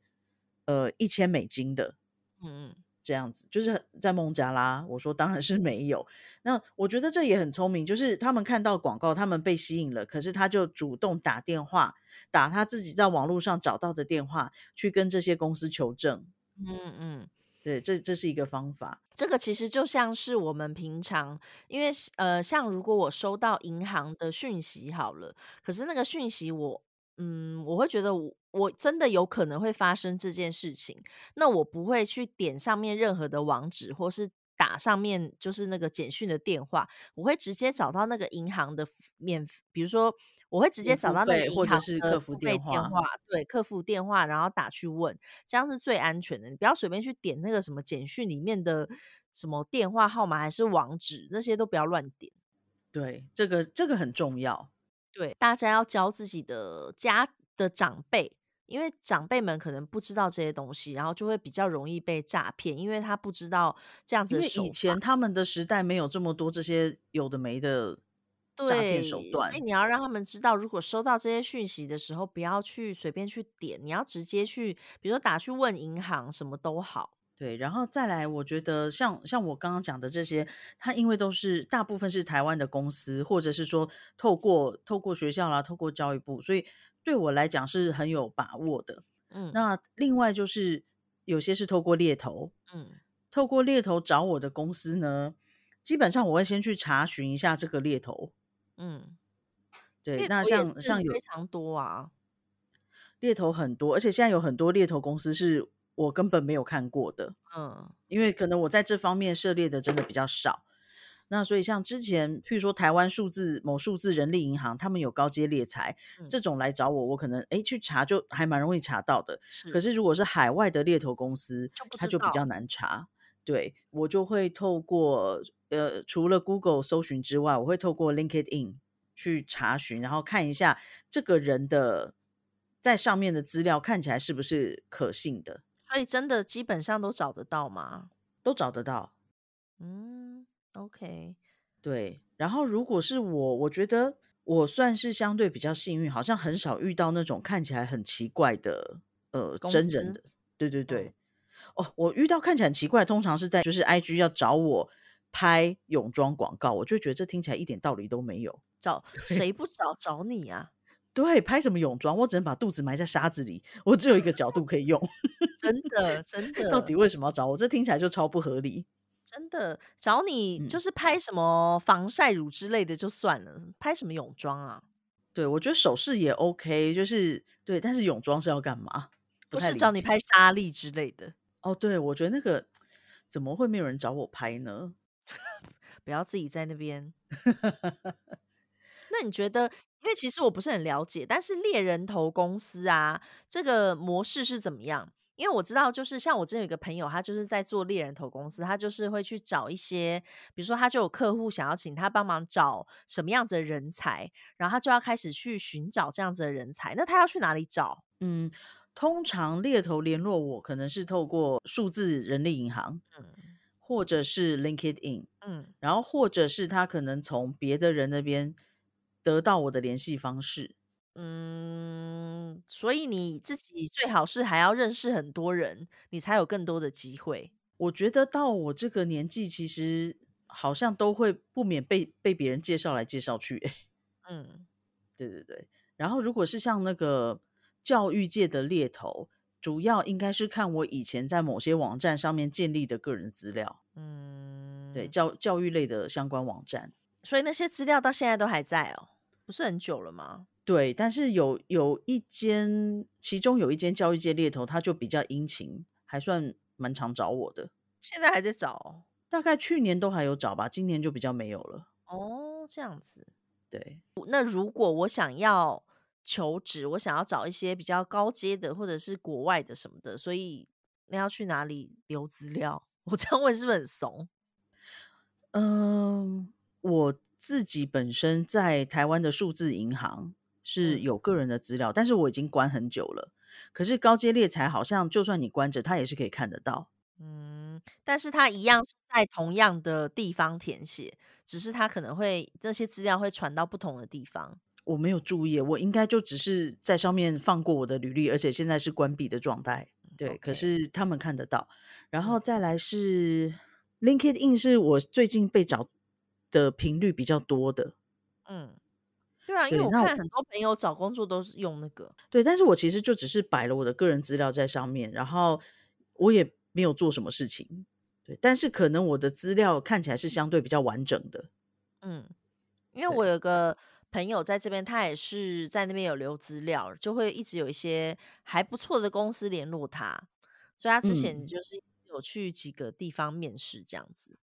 呃一千美金的，嗯嗯。这样子就是在孟加拉，我说当然是没有。那我觉得这也很聪明，就是他们看到广告，他们被吸引了，可是他就主动打电话，打他自己在网络上找到的电话，去跟这些公司求证。嗯嗯，对，这这是一个方法。这个其实就像是我们平常，因为呃，像如果我收到银行的讯息好了，可是那个讯息我。嗯，我会觉得我我真的有可能会发生这件事情，那我不会去点上面任何的网址，或是打上面就是那个简讯的电话，我会直接找到那个银行的免，比如说我会直接找到那个银行的客服电话，对，客服电话，然后打去问，这样是最安全的。你不要随便去点那个什么简讯里面的什么电话号码还是网址，那些都不要乱点。对，这个这个很重要。对，大家要教自己的家的长辈，因为长辈们可能不知道这些东西，然后就会比较容易被诈骗，因为他不知道这样子。因为以前他们的时代没有这么多这些有的没的诈骗手段，所以你要让他们知道，如果收到这些讯息的时候，不要去随便去点，你要直接去，比如说打去问银行，什么都好。对，然后再来，我觉得像像我刚刚讲的这些，它因为都是大部分是台湾的公司，或者是说透过透过学校啦，透过教育部，所以对我来讲是很有把握的。嗯，那另外就是有些是透过猎头，嗯，透过猎头找我的公司呢，基本上我会先去查询一下这个猎头。嗯，对，那像像有非常多啊，猎头很多，而且现在有很多猎头公司是。我根本没有看过的，嗯，因为可能我在这方面涉猎的真的比较少。那所以像之前，譬如说台湾数字某数字人力银行，他们有高阶猎才这种来找我，我可能哎去查就还蛮容易查到的。可是如果是海外的猎头公司，它就比较难查。对我就会透过呃除了 Google 搜寻之外，我会透过 LinkedIn 去查询，然后看一下这个人的在上面的资料看起来是不是可信的。所以真的基本上都找得到吗？都找得到。嗯，OK，对。然后如果是我，我觉得我算是相对比较幸运，好像很少遇到那种看起来很奇怪的呃真人的。对对对，哦，我遇到看起来很奇怪，通常是在就是 IG 要找我拍泳装广告，我就觉得这听起来一点道理都没有。找谁不找找你啊？对，拍什么泳装？我只能把肚子埋在沙子里，我只有一个角度可以用。*laughs* 真的，真的，到底为什么要找我？这听起来就超不合理。真的，找你就是拍什么防晒乳之类的就算了，拍什么泳装啊？对，我觉得首饰也 OK，就是对，但是泳装是要干嘛？不是找你拍沙粒之类的哦。对，我觉得那个怎么会没有人找我拍呢？*laughs* 不要自己在那边。*laughs* 那你觉得？因为其实我不是很了解，但是猎人头公司啊，这个模式是怎么样？因为我知道，就是像我之前有一个朋友，他就是在做猎人头公司，他就是会去找一些，比如说他就有客户想要请他帮忙找什么样子的人才，然后他就要开始去寻找这样子的人才。那他要去哪里找？嗯，通常猎头联络我，可能是透过数字人力银行，嗯，或者是 LinkedIn，嗯，然后或者是他可能从别的人那边。得到我的联系方式，嗯，所以你自己最好是还要认识很多人，你才有更多的机会。我觉得到我这个年纪，其实好像都会不免被被别人介绍来介绍去。嗯，*laughs* 对对对。然后如果是像那个教育界的猎头，主要应该是看我以前在某些网站上面建立的个人资料。嗯，对，教教育类的相关网站。所以那些资料到现在都还在哦。不是很久了吗？对，但是有有一间，其中有一间教育界猎头，他就比较殷勤，还算蛮常找我的。现在还在找，大概去年都还有找吧，今年就比较没有了。哦，这样子。对，那如果我想要求职，我想要找一些比较高阶的，或者是国外的什么的，所以那要去哪里留资料？*laughs* 我这样问是不是很怂？嗯，我。自己本身在台湾的数字银行是有个人的资料，但是我已经关很久了。可是高阶猎才好像就算你关着，他也是可以看得到。嗯，但是他一样是在同样的地方填写，只是他可能会这些资料会传到不同的地方。我没有注意，我应该就只是在上面放过我的履历，而且现在是关闭的状态。对，可是他们看得到。然后再来是 LinkedIn，是我最近被找。的频率比较多的，嗯，对啊，因为我看很多朋友找工作都是用那个，对，但是我其实就只是摆了我的个人资料在上面，然后我也没有做什么事情，对，但是可能我的资料看起来是相对比较完整的，嗯，因为。我。有个朋友在这边，他也是在那边有留资料，就会一直有一些还不错的公司联络他，所以他之前就是有去几个地方面试这样子。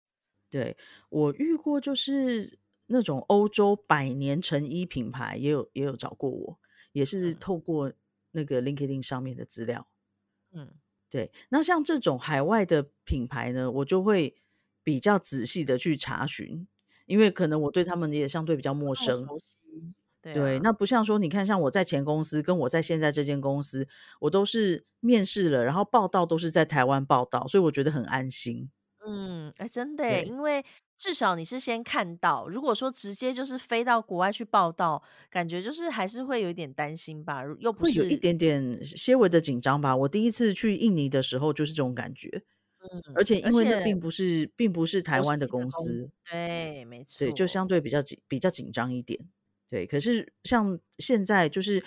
对我遇过，就是那种欧洲百年成衣品牌，也有也有找过我，也是透过那个 LinkedIn 上面的资料。嗯，对。那像这种海外的品牌呢，我就会比较仔细的去查询，因为可能我对他们也相对比较陌生。对，那不像说，你看，像我在前公司，跟我在现在这间公司，我都是面试了，然后报道都是在台湾报道，所以我觉得很安心。嗯，哎，真的，因为至少你是先看到。如果说直接就是飞到国外去报道，感觉就是还是会有一点担心吧，又不是有一点点些微的紧张吧。我第一次去印尼的时候就是这种感觉，嗯，而且因为那并不是并不是台湾的公司，对，没错，对，就相对比较紧比较紧张一点。对，可是像现在就是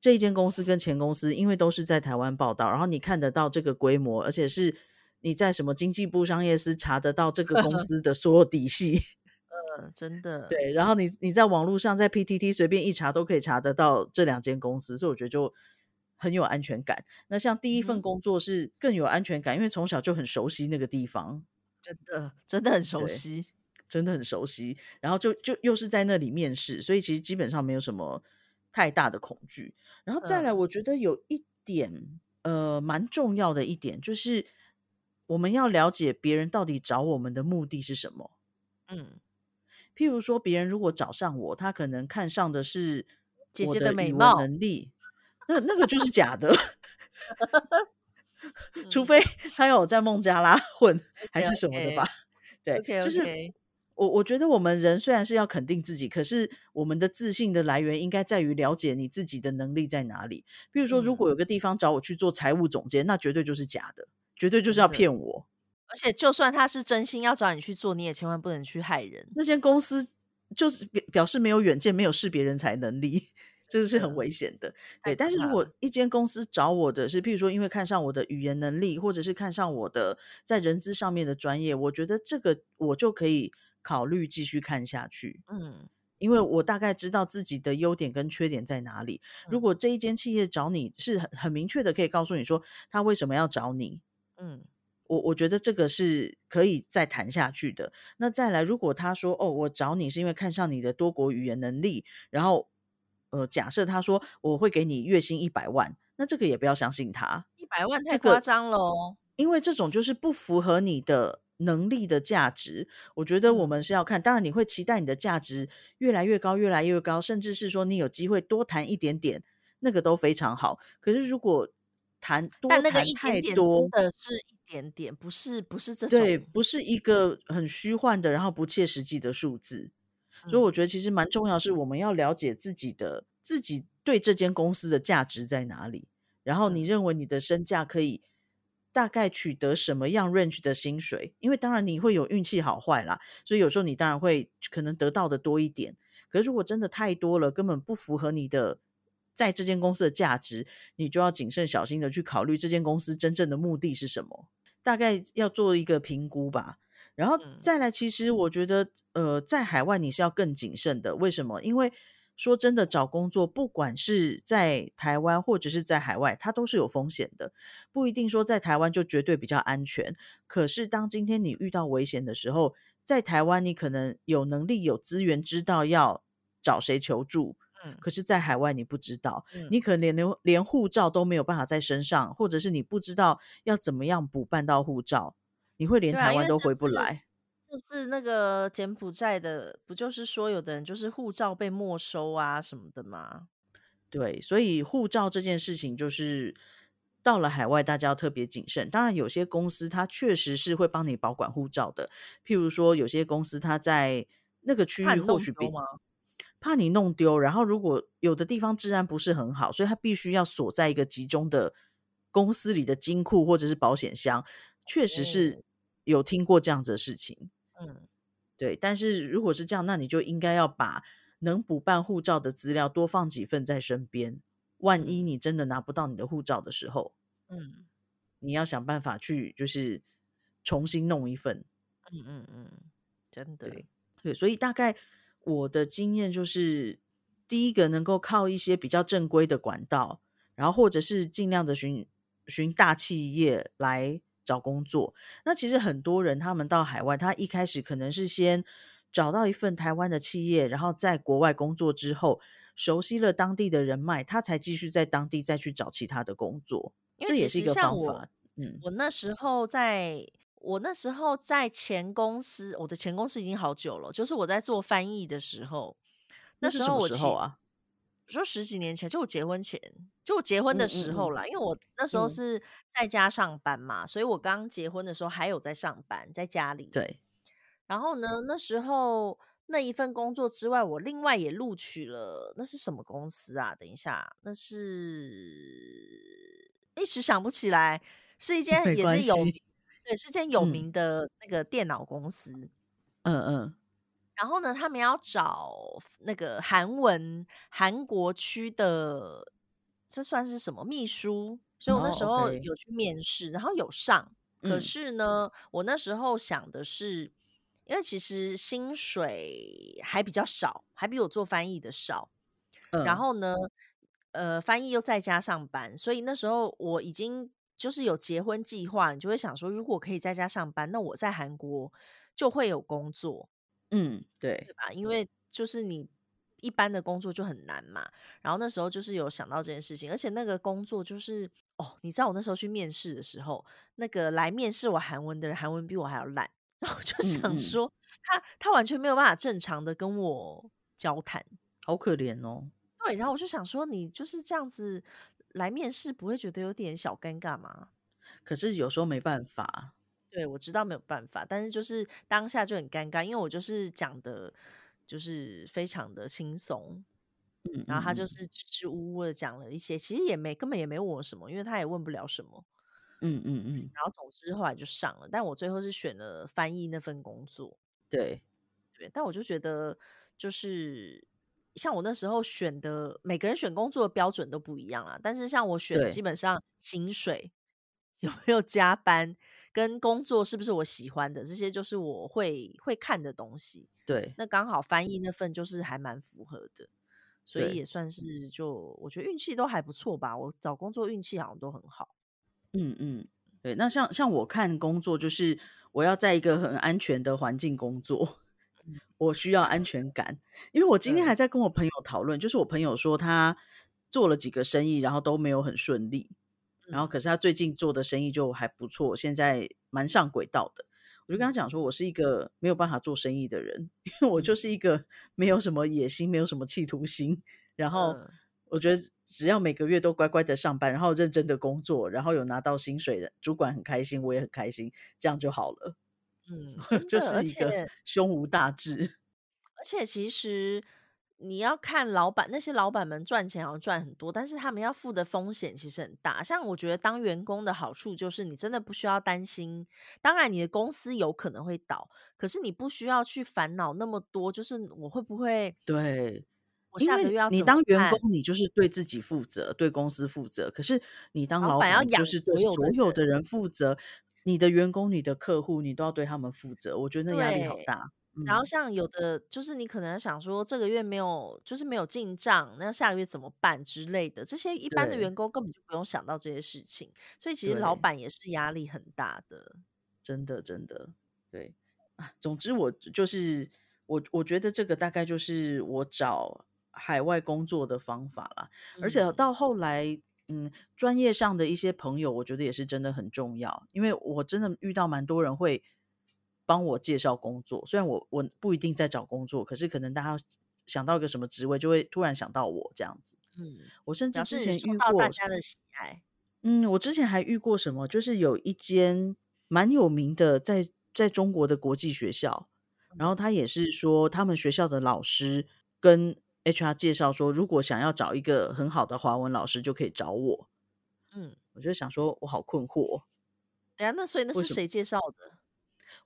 这一间公司跟前公司，因为都是在台湾报道，然后你看得到这个规模，而且是。你在什么经济部商业司查得到这个公 *laughs* 司的所有底细？*laughs* 呃，真的。对，然后你你在网络上在 PTT 随便一查都可以查得到这两间公司，所以我觉得就很有安全感。那像第一份工作是更有安全感，因为从小就很熟悉那个地方，真的真的很熟悉，真的很熟悉。然后就就又是在那里面试，所以其实基本上没有什么太大的恐惧。然后再来，我觉得有一点呃蛮重要的一点就是。我们要了解别人到底找我们的目的是什么。嗯，譬如说，别人如果找上我，他可能看上的是姐姐的美貌能力，那那个就是假的。*laughs* 除非他有在孟加拉混还是什么的吧？对，就是我我觉得我们人虽然是要肯定自己，可是我们的自信的来源应该在于了解你自己的能力在哪里。比如说，如果有个地方找我去做财务总监，那绝对就是假的，绝对就是要骗我。而且，就算他是真心要找你去做，你也千万不能去害人。那间公司就是表表示没有远见，没有识别人才能力。*laughs* 这是很危险的，对。但是如果一间公司找我的是，譬如说，因为看上我的语言能力，或者是看上我的在人资上面的专业，我觉得这个我就可以考虑继续看下去。嗯，因为我大概知道自己的优点跟缺点在哪里。如果这一间企业找你是很很明确的，可以告诉你说他为什么要找你。嗯，我我觉得这个是可以再谈下去的。那再来，如果他说哦，我找你是因为看上你的多国语言能力，然后。呃，假设他说我会给你月薪一百万，那这个也不要相信他，一百万太夸张了，因为这种就是不符合你的能力的价值。我觉得我们是要看，当然你会期待你的价值越来越高，越来越高，甚至是说你有机会多谈一点点，那个都非常好。可是如果谈多谈太多，真的是一点点，不是不是这种，对，不是一个很虚幻的，然后不切实际的数字。所以我觉得其实蛮重要，是我们要了解自己的自己对这间公司的价值在哪里，然后你认为你的身价可以大概取得什么样 range 的薪水？因为当然你会有运气好坏啦，所以有时候你当然会可能得到的多一点。可是如果真的太多了，根本不符合你的在这间公司的价值，你就要谨慎小心的去考虑这间公司真正的目的是什么，大概要做一个评估吧。然后再来，其实我觉得，呃，在海外你是要更谨慎的。为什么？因为说真的，找工作不管是在台湾或者是在海外，它都是有风险的。不一定说在台湾就绝对比较安全。可是当今天你遇到危险的时候，在台湾你可能有能力、有资源，知道要找谁求助。嗯。可是，在海外你不知道，你可能连连连护照都没有办法在身上，或者是你不知道要怎么样补办到护照。你会连台湾都回不来？这是那个柬埔寨的，不就是说有的人就是护照被没收啊什么的吗？对，所以护照这件事情就是到了海外，大家要特别谨慎。当然，有些公司它确实是会帮你保管护照的，譬如说有些公司它在那个区域或许比怕你弄丢，然后如果有的地方治安不是很好，所以他必须要锁在一个集中的公司里的金库或者是保险箱，确实是。有听过这样子的事情，嗯，对，但是如果是这样，那你就应该要把能补办护照的资料多放几份在身边，万一你真的拿不到你的护照的时候，嗯，你要想办法去就是重新弄一份，嗯嗯嗯，真的，对，所以大概我的经验就是，第一个能够靠一些比较正规的管道，然后或者是尽量的寻寻大企业来。找工作，那其实很多人他们到海外，他一开始可能是先找到一份台湾的企业，然后在国外工作之后，熟悉了当地的人脉，他才继续在当地再去找其他的工作。这也是一个方法。嗯，我那时候在，我那时候在前公司，我的前公司已经好久了，就是我在做翻译的时候，那时候啊？说十几年前，就我结婚前，就我结婚的时候啦，因为我那时候是在家上班嘛，所以我刚结婚的时候还有在上班，在家里。对。然后呢，那时候那一份工作之外，我另外也录取了，那是什么公司啊？等一下，那是一时想不起来，是一 *laughs* 间也是有对，是间有名的那个电脑公司。嗯嗯。然后呢，他们要找那个韩文韩国区的，这算是什么秘书？所以我那时候有去面试，然后有上。可是呢，我那时候想的是，因为其实薪水还比较少，还比我做翻译的少。然后呢，呃，翻译又在家上班，所以那时候我已经就是有结婚计划，你就会想说，如果可以在家上班，那我在韩国就会有工作。嗯，对，对吧？因为就是你一般的工作就很难嘛。然后那时候就是有想到这件事情，而且那个工作就是哦，你知道我那时候去面试的时候，那个来面试我韩文的人，韩文比我还要烂。然后我就想说，他他完全没有办法正常的跟我交谈，好可怜哦。对，然后我就想说，你就是这样子来面试，不会觉得有点小尴尬吗？可是有时候没办法。对，我知道没有办法，但是就是当下就很尴尬，因为我就是讲的，就是非常的轻松，嗯，然后他就是支支吾吾的讲了一些，其实也没根本也没问我什么，因为他也问不了什么，嗯嗯嗯，然后总之后来就上了，但我最后是选了翻译那份工作，对对，但我就觉得就是像我那时候选的，每个人选工作的标准都不一样啊，但是像我选的基本上薪水有没有加班。跟工作是不是我喜欢的，这些就是我会会看的东西。对，那刚好翻译那份就是还蛮符合的，所以也算是就我觉得运气都还不错吧。我找工作运气好像都很好。嗯嗯，对。那像像我看工作，就是我要在一个很安全的环境工作，我需要安全感。因为我今天还在跟我朋友讨论，就是我朋友说他做了几个生意，然后都没有很顺利。然后，可是他最近做的生意就还不错，现在蛮上轨道的。我就跟他讲说，我是一个没有办法做生意的人，因为我就是一个没有什么野心、没有什么企图心。然后，我觉得只要每个月都乖乖的上班，然后认真的工作，然后有拿到薪水的，主管很开心，我也很开心，这样就好了。嗯，*laughs* 就是一个 *laughs* 胸无大志。*laughs* 而且其实。你要看老板，那些老板们赚钱好像赚很多，但是他们要付的风险其实很大。像我觉得当员工的好处就是，你真的不需要担心。当然，你的公司有可能会倒，可是你不需要去烦恼那么多。就是我会不会对？我下个月要你当员工，你就是对自己负责，对公司负责。可是你当老板，要就是对所有的人负责。你的员工、你的客户，你都要对他们负责。我觉得那压力好大。然后像有的就是你可能想说这个月没有就是没有进账，那下个月怎么办之类的，这些一般的员工根本就不用想到这些事情，所以其实老板也是压力很大的，真的真的对啊。总之我就是我我觉得这个大概就是我找海外工作的方法啦，而且到后来嗯专业上的一些朋友，我觉得也是真的很重要，因为我真的遇到蛮多人会。帮我介绍工作，虽然我我不一定在找工作，可是可能大家想到一个什么职位，就会突然想到我这样子。嗯，我甚至之前遇过大家的喜爱。嗯，我之前还遇过什么，就是有一间蛮有名的在在中国的国际学校，然后他也是说他们学校的老师跟 HR 介绍说，如果想要找一个很好的华文老师，就可以找我。嗯，我就想说，我好困惑。对啊，那所以那是谁介绍的？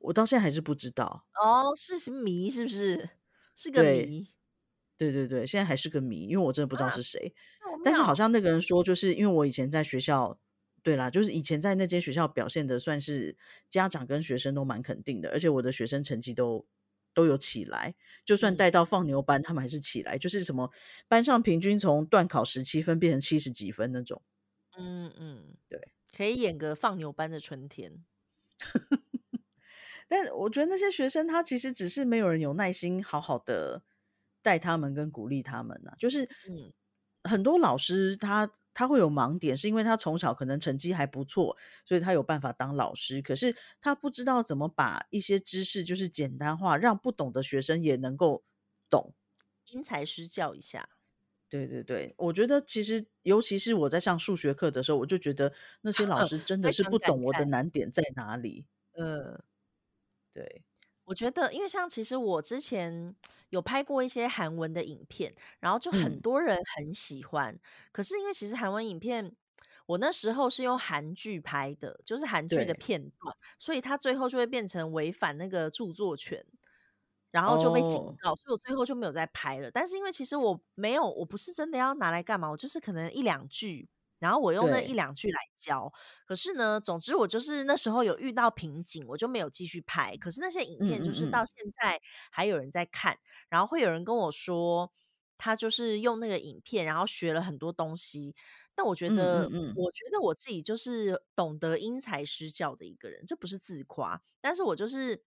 我到现在还是不知道哦，是谜是不是？是个谜。对对对，现在还是个谜，因为我真的不知道是谁。但是好像那个人说，就是因为我以前在学校，对啦，就是以前在那间学校表现的算是家长跟学生都蛮肯定的，而且我的学生成绩都都有起来，就算带到放牛班，他们还是起来，就是什么班上平均从段考十七分变成七十几分那种。嗯嗯，对，可以演个放牛班的春天。*laughs* 但我觉得那些学生，他其实只是没有人有耐心好好的带他们跟鼓励他们呢。就是，嗯，很多老师他他会有盲点，是因为他从小可能成绩还不错，所以他有办法当老师。可是他不知道怎么把一些知识就是简单化，让不懂的学生也能够懂，因材施教一下。对对对，我觉得其实尤其是我在上数学课的时候，我就觉得那些老师真的是不懂我的难点在哪里。嗯。对，我觉得，因为像其实我之前有拍过一些韩文的影片，然后就很多人很喜欢。可是因为其实韩文影片，我那时候是用韩剧拍的，就是韩剧的片段，所以它最后就会变成违反那个著作权，然后就被警告，所以我最后就没有再拍了。但是因为其实我没有，我不是真的要拿来干嘛，我就是可能一两句。然后我用那一两句来教，可是呢，总之我就是那时候有遇到瓶颈，我就没有继续拍。可是那些影片就是到现在还有人在看，然后会有人跟我说，他就是用那个影片，然后学了很多东西。但我觉得，我觉得我自己就是懂得因材施教的一个人，这不是自夸，但是我就是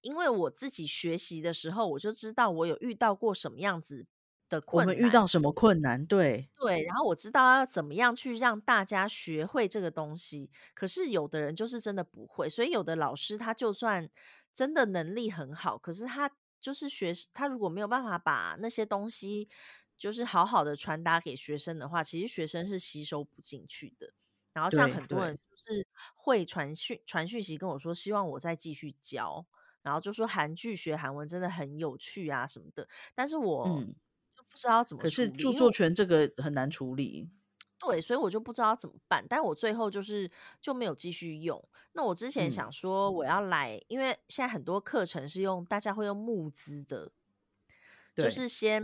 因为我自己学习的时候，我就知道我有遇到过什么样子。的我们遇到什么困难？对对，然后我知道要怎么样去让大家学会这个东西。可是有的人就是真的不会，所以有的老师他就算真的能力很好，可是他就是学他如果没有办法把那些东西就是好好的传达给学生的话，其实学生是吸收不进去的。然后像很多人就是会传讯传讯息跟我说，希望我再继续教，然后就说韩剧学韩文真的很有趣啊什么的。但是我就不知道怎么，可是著作权这个很难处理。对，所以我就不知道怎么办。但我最后就是就没有继续用。那我之前想说我要来，因为现在很多课程是用大家会用募资的，就是先。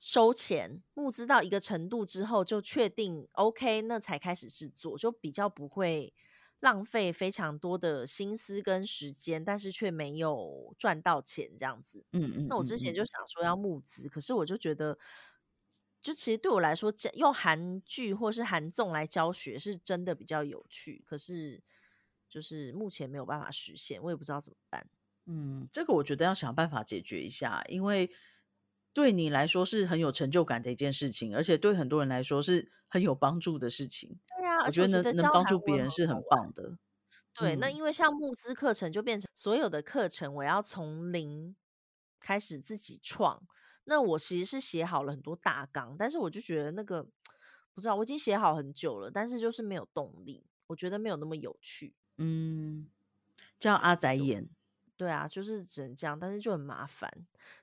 收钱募资到一个程度之后，就确定 OK，那才开始制作，就比较不会浪费非常多的心思跟时间，但是却没有赚到钱这样子。嗯嗯。那我之前就想说要募资，可是我就觉得，就其实对我来说，用韩剧或是韩综来教学是真的比较有趣，可是就是目前没有办法实现，我也不知道怎么办。嗯，这个我觉得要想办法解决一下，因为。对你来说是很有成就感的一件事情，而且对很多人来说是很有帮助的事情。我觉得能能帮助别人是很棒的。对，那因为像募资课程就变成所有的课程我要从零开始自己创。那我其实是写好了很多大纲，但是我就觉得那个不知道我已经写好很久了，但是就是没有动力，我觉得没有那么有趣。嗯，叫阿仔演。对啊，就是只能这样，但是就很麻烦。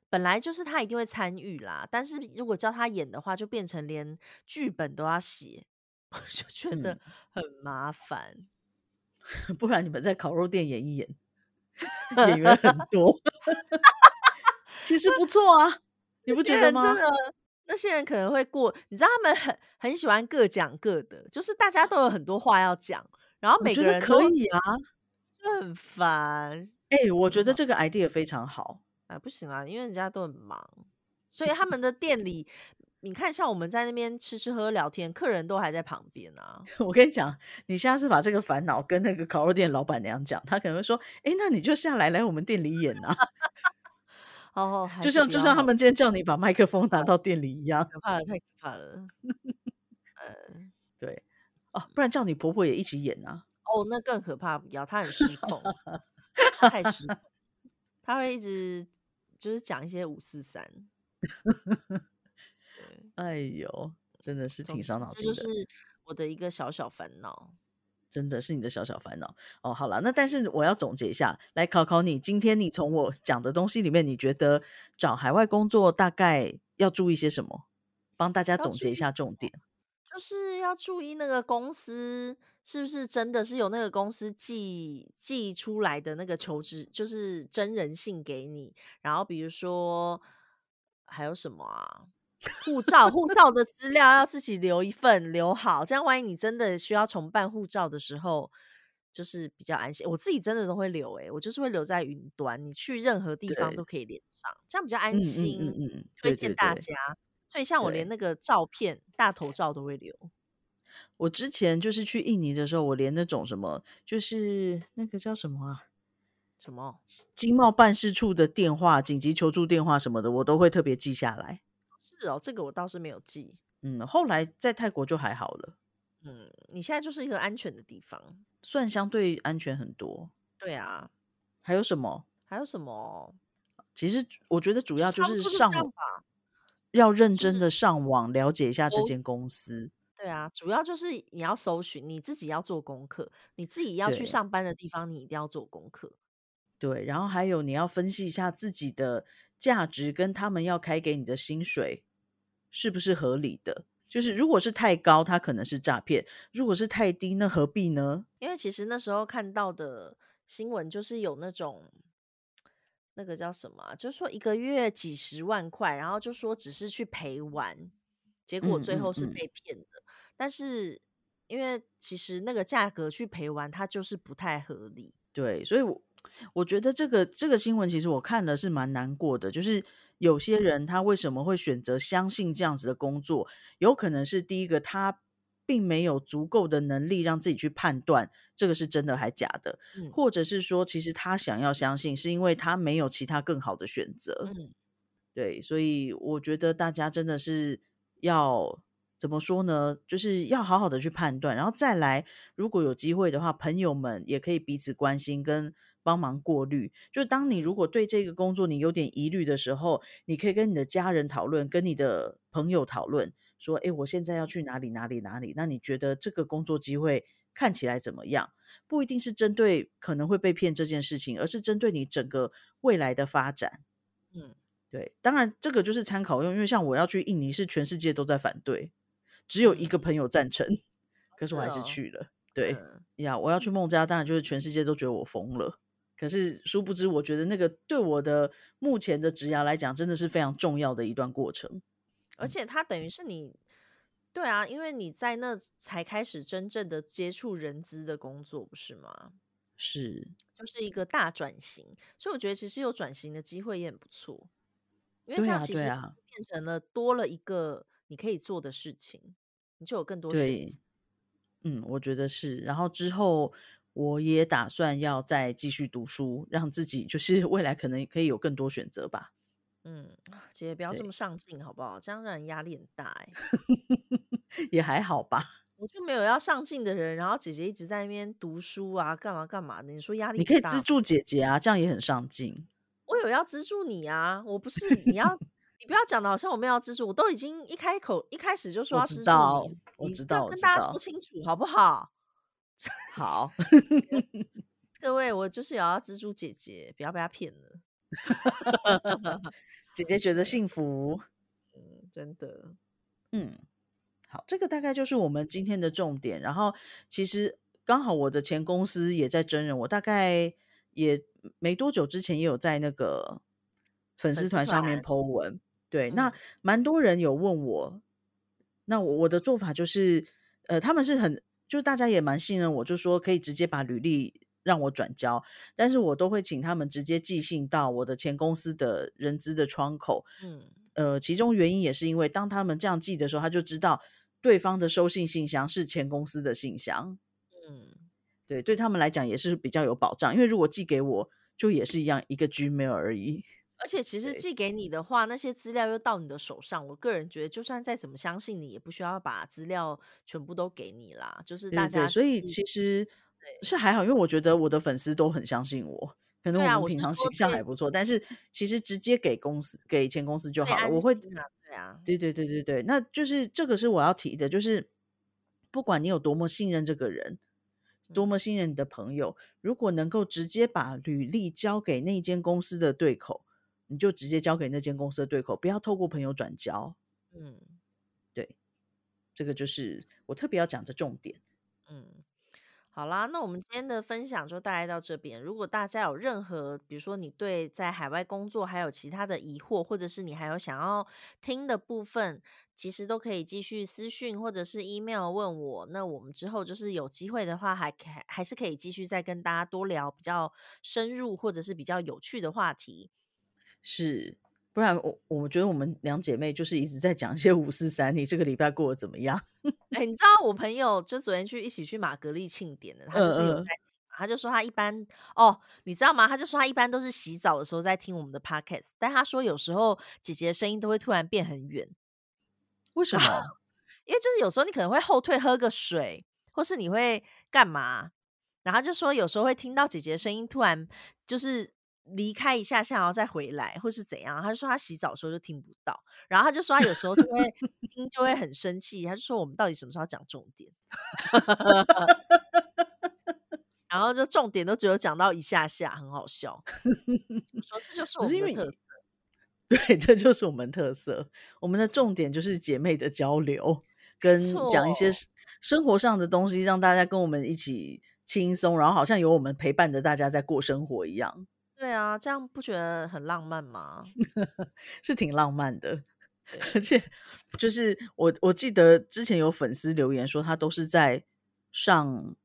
本来就是他一定会参与啦，但是如果叫他演的话，就变成连剧本都要写，我 *laughs* 就觉得很麻烦。*laughs* 不然你们在烤肉店演一演，演员很 *laughs* 多，其实不错啊，你不觉得吗？真的，那些人可能会过，你知道他们很很喜欢各讲各的，就是大家都有很多话要讲，然后每个人可以啊，就很烦。哎，我觉得这个 idea 非常好。啊，不行啊，因为人家都很忙，所以他们的店里，你看，像我们在那边吃吃喝聊天，客人都还在旁边啊。*laughs* 我跟你讲，你下次把这个烦恼跟那个烤肉店老板娘讲，他可能会说：“哎，那你就下来来我们店里演啊。*laughs* ”哦，就像就像他们今天叫你把麦克风拿到店里一样，可怕了，太可怕了。*laughs* 嗯，对，哦，不然叫你婆婆也一起演啊。哦，那更可怕，不要，她很失控，太失控，她会一直。就是讲一些五四三，哎呦，真的是挺伤脑筋的。这就是我的一个小小烦恼，真的是你的小小烦恼哦。好了，那但是我要总结一下，来考考你，今天你从我讲的东西里面，你觉得找海外工作大概要注意些什么？帮大家总结一下重点，就是要注意那个公司。是不是真的是有那个公司寄寄出来的那个求职，就是真人信给你？然后比如说还有什么啊？护照，护照的资料要自己留一份，留好，这样万一你真的需要重办护照的时候，就是比较安心。我自己真的都会留，诶，我就是会留在云端，你去任何地方都可以连上，这样比较安心。嗯嗯嗯，推荐大家。所以像我连那个照片大头照都会留。我之前就是去印尼的时候，我连那种什么，就是那个叫什么啊，什么经贸办事处的电话、紧急求助电话什么的，我都会特别记下来。是哦，这个我倒是没有记。嗯，后来在泰国就还好了。嗯，你现在就是一个安全的地方，算相对安全很多。对啊，还有什么？还有什么？其实我觉得主要就是上网，要认真的上网了解一下这间公司。对啊，主要就是你要搜寻，你自己要做功课，你自己要去上班的地方，你一定要做功课。对，然后还有你要分析一下自己的价值跟他们要开给你的薪水是不是合理的。就是如果是太高，它可能是诈骗；如果是太低，那何必呢？因为其实那时候看到的新闻就是有那种那个叫什么，就是说一个月几十万块，然后就说只是去陪玩。结果最后是被骗的，但是因为其实那个价格去陪玩，它就是不太合理。对，所以，我我觉得这个这个新闻其实我看了是蛮难过的。就是有些人他为什么会选择相信这样子的工作？有可能是第一个，他并没有足够的能力让自己去判断这个是真的还假的，或者是说，其实他想要相信，是因为他没有其他更好的选择。嗯，对，所以我觉得大家真的是。要怎么说呢？就是要好好的去判断，然后再来，如果有机会的话，朋友们也可以彼此关心跟帮忙过滤。就是当你如果对这个工作你有点疑虑的时候，你可以跟你的家人讨论，跟你的朋友讨论，说，诶，我现在要去哪里哪里哪里？那你觉得这个工作机会看起来怎么样？不一定是针对可能会被骗这件事情，而是针对你整个未来的发展。嗯，对，当然这个就是参考用，因为像我要去印尼，是全世界都在反对，只有一个朋友赞成，可是我还是去了。对呀，我要去孟加，当然就是全世界都觉得我疯了。可是殊不知，我觉得那个对我的目前的职涯来讲，真的是非常重要的一段过程。而且它等于是你，对啊，因为你在那才开始真正的接触人资的工作，不是吗？是，就是一个大转型。所以我觉得其实有转型的机会也很不错。因为像其实变成了多了一个你可以做的事情，你就有更多选择。嗯，我觉得是。然后之后。我也打算要再继续读书，让自己就是 *laughs* 未来可能可以有更多选择吧。嗯，姐姐不要这么上进好不好？这样让人压力很大哎。*laughs* 也还好吧。我就没有要上进的人，然后姐姐一直在那边读书啊，干嘛干嘛的？你说压力？你可以资助姐姐啊，这样也很上进。*laughs* 我有要资助你啊，我不是你要，你不要讲的好像我没有要资助，我都已经一开口一开始就说要资助你，我知道，跟大家说清楚好不好？好，*laughs* 各位，我就是要蜘蛛姐姐，不要被她骗了。*laughs* 姐姐觉得幸福，嗯，真的，嗯，好，这个大概就是我们今天的重点。然后，其实刚好我的前公司也在真人，我大概也没多久之前也有在那个粉丝团上面 po 文。对，那蛮多人有问我，那我我的做法就是，呃，他们是很。就大家也蛮信任我，就说可以直接把履历让我转交，但是我都会请他们直接寄信到我的前公司的人资的窗口。嗯，呃，其中原因也是因为当他们这样寄的时候，他就知道对方的收信信箱是前公司的信箱。嗯，对，对他们来讲也是比较有保障，因为如果寄给我，就也是一样一个 Gmail 而已。而且其实寄给你的话，那些资料又到你的手上，我个人觉得，就算再怎么相信你，也不需要把资料全部都给你啦。就是大家，所以其实是还好，因为我觉得我的粉丝都很相信我，可能我们平常形象还不错。但是其实直接给公司、给前公司就好了。我会，对啊，对对对对对，那就是这个是我要提的，就是不管你有多么信任这个人，多么信任你的朋友，如果能够直接把履历交给那间公司的对口。你就直接交给那间公司的对口，不要透过朋友转交。嗯，对，这个就是我特别要讲的重点。嗯，好啦，那我们今天的分享就大概到这边。如果大家有任何，比如说你对在海外工作还有其他的疑惑，或者是你还有想要听的部分，其实都可以继续私讯或者是 email 问我。那我们之后就是有机会的话，还可还是可以继续再跟大家多聊比较深入或者是比较有趣的话题。是，不然我我觉得我们两姐妹就是一直在讲一些五四三。你这个礼拜过得怎么样？*laughs* 哎，你知道我朋友就昨天去一起去玛格丽庆典的，他就是有在，他就说他一般哦，你知道吗？他就说他一般都是洗澡的时候在听我们的 podcast，但他说有时候姐姐的声音都会突然变很远，为什么？*laughs* 因为就是有时候你可能会后退喝个水，或是你会干嘛？然后就说有时候会听到姐姐的声音突然就是。离开一下下，然后再回来，或是怎样？他就说他洗澡的时候就听不到，然后他就说他有时候就会 *laughs* 听，就会很生气。他就说我们到底什么时候讲重点？*laughs* 然后就重点都只有讲到一下下，很好笑。*laughs* 说这就是我们的特色，对，这就是我们特色。我们的重点就是姐妹的交流，跟讲一些生活上的东西，让大家跟我们一起轻松，然后好像有我们陪伴着大家在过生活一样。对啊，这样不觉得很浪漫吗？*laughs* 是挺浪漫的，*laughs* 而且就是我我记得之前有粉丝留言说，他都是在上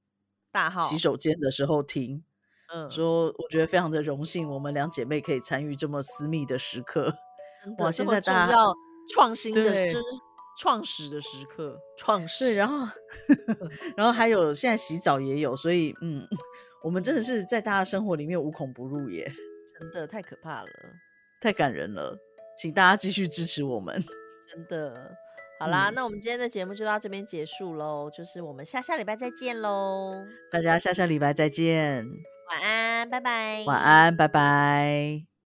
大号洗手间的时候听，嗯，说我觉得非常的荣幸，我们两姐妹可以参与这么私密的时刻。*laughs* 哇，现在大家要创新的，就是创始的时刻，创始。然后然后还有现在洗澡也有，所以嗯。我们真的是在大家生活里面无孔不入耶，*laughs* 真的太可怕了，太感人了，请大家继续支持我们，*laughs* 真的。好啦，那我们今天的节目就到这边结束喽，就是我们下下礼拜再见喽，大家下下礼拜再见，晚安，拜拜，晚安，拜拜。